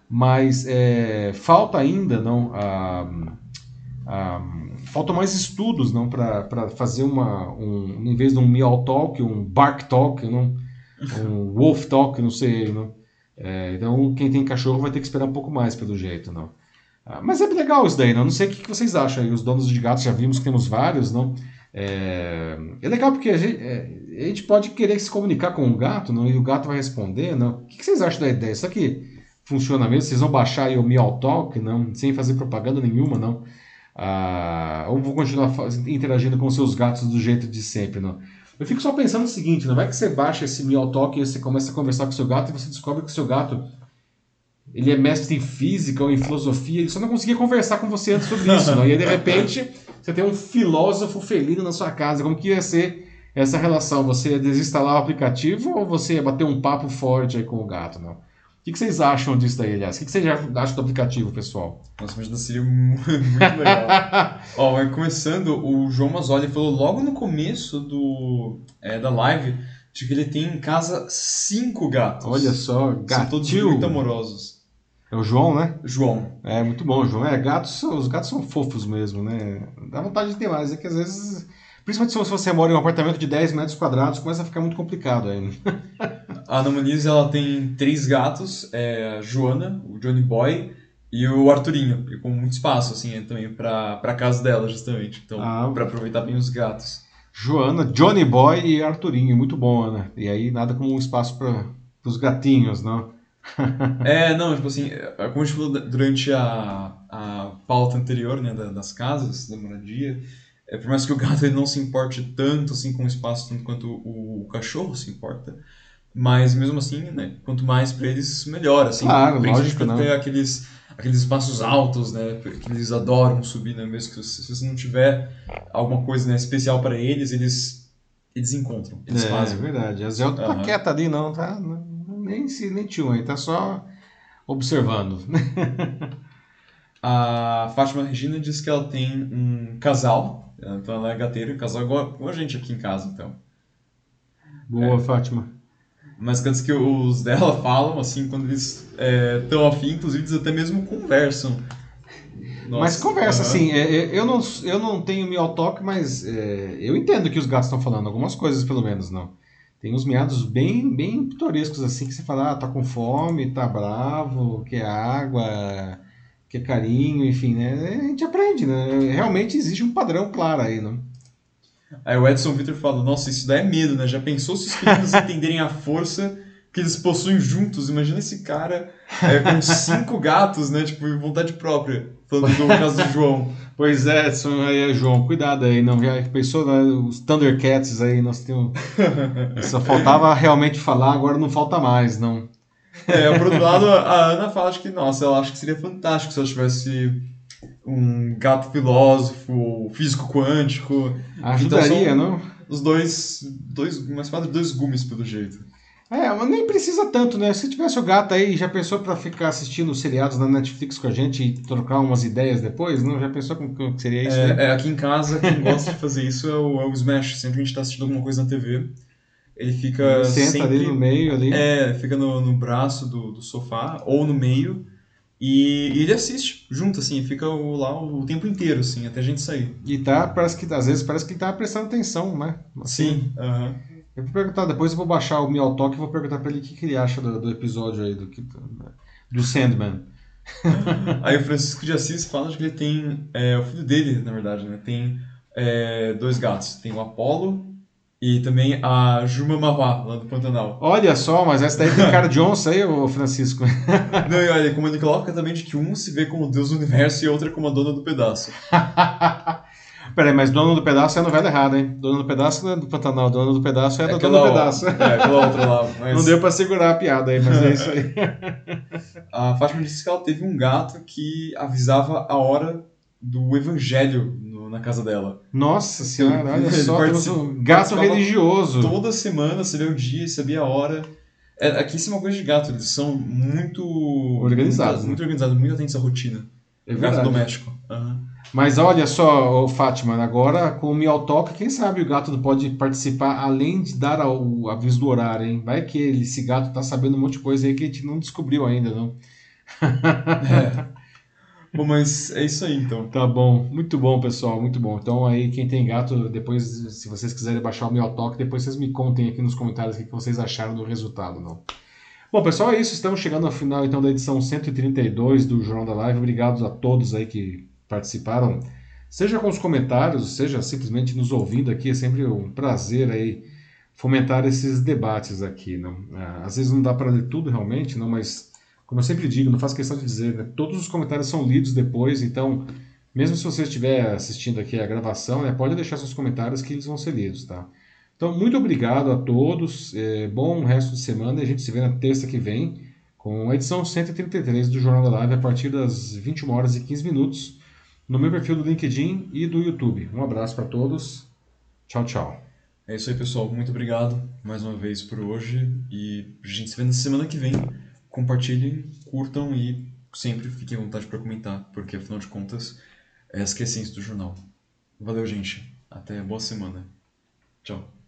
Mas é, falta ainda, não? Ah, ah, faltam mais estudos, não, para fazer uma, um, em vez de um meow talk, um bark talk, não, um wolf talk, não sei, não. É, então, quem tem cachorro vai ter que esperar um pouco mais, pelo jeito, não. Ah, mas é legal isso daí, não? Não sei o que vocês acham. Os donos de gatos já vimos que temos vários, não? É, é legal porque a gente, é, a gente, pode querer se comunicar com o gato, não? E o gato vai responder, não? O que vocês acham da ideia? Isso aqui funciona mesmo? Vocês vão baixar aí o Meow Talk, não? Sem fazer propaganda nenhuma, não? Ah, ou vou continuar interagindo com seus gatos do jeito de sempre, não? Eu fico só pensando o seguinte, não vai que você baixa esse Meow Talk e você começa a conversar com o seu gato e você descobre que o seu gato ele é mestre em física ou em filosofia, ele só não conseguia conversar com você antes sobre isso, não? E aí, de repente, você tem um filósofo felino na sua casa. Como que ia ser essa relação? Você ia desinstalar o aplicativo ou você ia bater um papo forte aí com o gato, não? O que, vocês acham disso daí, aliás? O que, vocês acham do aplicativo, pessoal? Nossa, mas seria muito legal. Ó, mas começando, o João Mazzoli falou logo no começo do, é, da live de que ele tem em casa cinco gatos. Olha só, gatinho. São todos muito amorosos. É o João, né? João. É, muito bom, João. É, gatos, os gatos são fofos mesmo, né? Dá vontade de ter mais. É que às vezes, principalmente se você mora em um apartamento de 10 metros quadrados, começa a ficar muito complicado aí. a Ana Muniz, ela tem três gatos, é a Joana, o Johnny Boy e o Arturinho, e com muito espaço, assim, também pra, pra casa dela, justamente. Então, ah, pra aproveitar bem os gatos. Joana, Johnny Boy e Arturinho, muito bom, Ana. E aí nada como um espaço para os gatinhos, não? é, não, tipo assim, é, como a gente falou durante a, a pauta anterior, né, das casas, da moradia, é, por mais que o gato ele não se importe tanto assim com o espaço tanto quanto o, o cachorro se importa, mas mesmo assim, né, quanto mais para eles, melhor, assim. Claro, lógico, não. aqueles aqueles espaços altos, né, que eles adoram subir, né, mesmo que se você não tiver alguma coisa né, especial para eles, eles eles encontram, eles é, fazem. É verdade. A Zelda uhum. tá quieta ali, não, tá? Nem se nem tinha aí, tá só observando. a Fátima Regina diz que ela tem um casal, então ela é gateira, um casal igual, igual a gente aqui em casa, então. Boa, é. Fátima mas cantos que os dela falam, assim, quando eles estão é, afim, inclusive eles até mesmo conversam. Nossa, mas conversa, assim, é, eu, não, eu não tenho miau toque, mas é, eu entendo que os gatos estão falando, algumas coisas pelo menos, não. Tem uns miados bem, bem pitorescos, assim, que você fala, ah, tá com fome, tá bravo, quer água, quer carinho, enfim, né? A gente aprende, né? Realmente existe um padrão claro aí, não? Aí o Edson Victor fala: Nossa, isso dá é medo, né? Já pensou se os filhos entenderem a força que eles possuem juntos? Imagina esse cara é, com cinco gatos, né? Tipo, vontade própria. Falando do caso do João. Pois é, Edson, aí é João, cuidado aí, não já pensou né, os Thundercats aí, nós temos. Só faltava realmente falar, agora não falta mais, não. É, por outro lado, a Ana fala que, nossa, ela acha que seria fantástico se ela tivesse um gato filósofo, físico quântico. Ajudaria, então, não? Os dois, dois, mais quase dois gumes pelo jeito. É, mas nem precisa tanto, né? Se tivesse o gato aí, já pensou para ficar assistindo seriados na Netflix com a gente e trocar umas ideias depois? Não? Já pensou como que seria isso? É, é aqui em casa, quem gosta de fazer isso é o, é o Smash. Sempre a gente tá assistindo alguma coisa na TV, ele fica ele senta sempre, ali no meio ali. É, fica no, no braço do, do sofá ou no meio e, e, ele assiste junto, assim, fica lá o tempo inteiro, assim, até a gente sair. E tá, parece que, às vezes parece que tá prestando atenção, né? Assim, Sim. Uhum. Eu vou perguntar, depois eu vou baixar o Miau Talk e vou perguntar pra ele o que, que ele acha do, do episódio aí, do, do Sandman. aí o Francisco de Assis fala que ele tem, é, o filho dele, na verdade, né, tem é, dois gatos. Tem o Apollo e também a Juma Mauá, lá do Pantanal. Olha só, mas essa daí tem cara de onça aí, ô Francisco. Não, e olha, como ele coloca também de que um se vê como Deus do universo e outra como a dona do pedaço. Peraí, mas dona do pedaço é a novela errada, hein? Dona do pedaço não é do Pantanal, dona do pedaço é, é dona do pedaço. É, aquela outra lá. Mas... Não deu pra segurar a piada aí, mas é isso aí. a Fátima disse que ela teve um gato que avisava a hora do evangelho na casa dela. Nossa senhora, olha só, um gato religioso. Toda semana, sabia o dia, sabia a hora. É, aqui isso é uma coisa de gato, eles são muito organizados. Muito, muito organizados, muito atentos à rotina. É verdade. Gato doméstico. Uhum. Mas olha só, Fátima, agora com o Miau Toca, quem sabe o gato pode participar além de dar o aviso do horário, hein? Vai que esse gato tá sabendo um monte de coisa aí que a gente não descobriu ainda, não. É. Bom, mas é isso aí então. Tá bom, muito bom, pessoal, muito bom. Então aí quem tem gato, depois, se vocês quiserem baixar o meu toque, depois vocês me contem aqui nos comentários o que vocês acharam do resultado, não. Bom, pessoal, é isso. Estamos chegando ao final então da edição 132 do Jornal da Live. Obrigado a todos aí que participaram, seja com os comentários, seja simplesmente nos ouvindo aqui. É sempre um prazer aí fomentar esses debates aqui. Não? É, às vezes não dá para ler tudo realmente, não, mas como eu sempre digo, não faço questão de dizer, né? todos os comentários são lidos depois, então mesmo se você estiver assistindo aqui a gravação, né, pode deixar seus comentários que eles vão ser lidos, tá? Então, muito obrigado a todos, é, bom resto de semana e a gente se vê na terça que vem com a edição 133 do Jornal da Live a partir das 21 horas e 15 minutos no meu perfil do LinkedIn e do YouTube. Um abraço para todos, tchau, tchau. É isso aí, pessoal. Muito obrigado mais uma vez por hoje e a gente se vê na semana que vem. Compartilhem, curtam e sempre fiquem à vontade para comentar, porque afinal de contas, é a essência do jornal. Valeu, gente. Até boa semana. Tchau.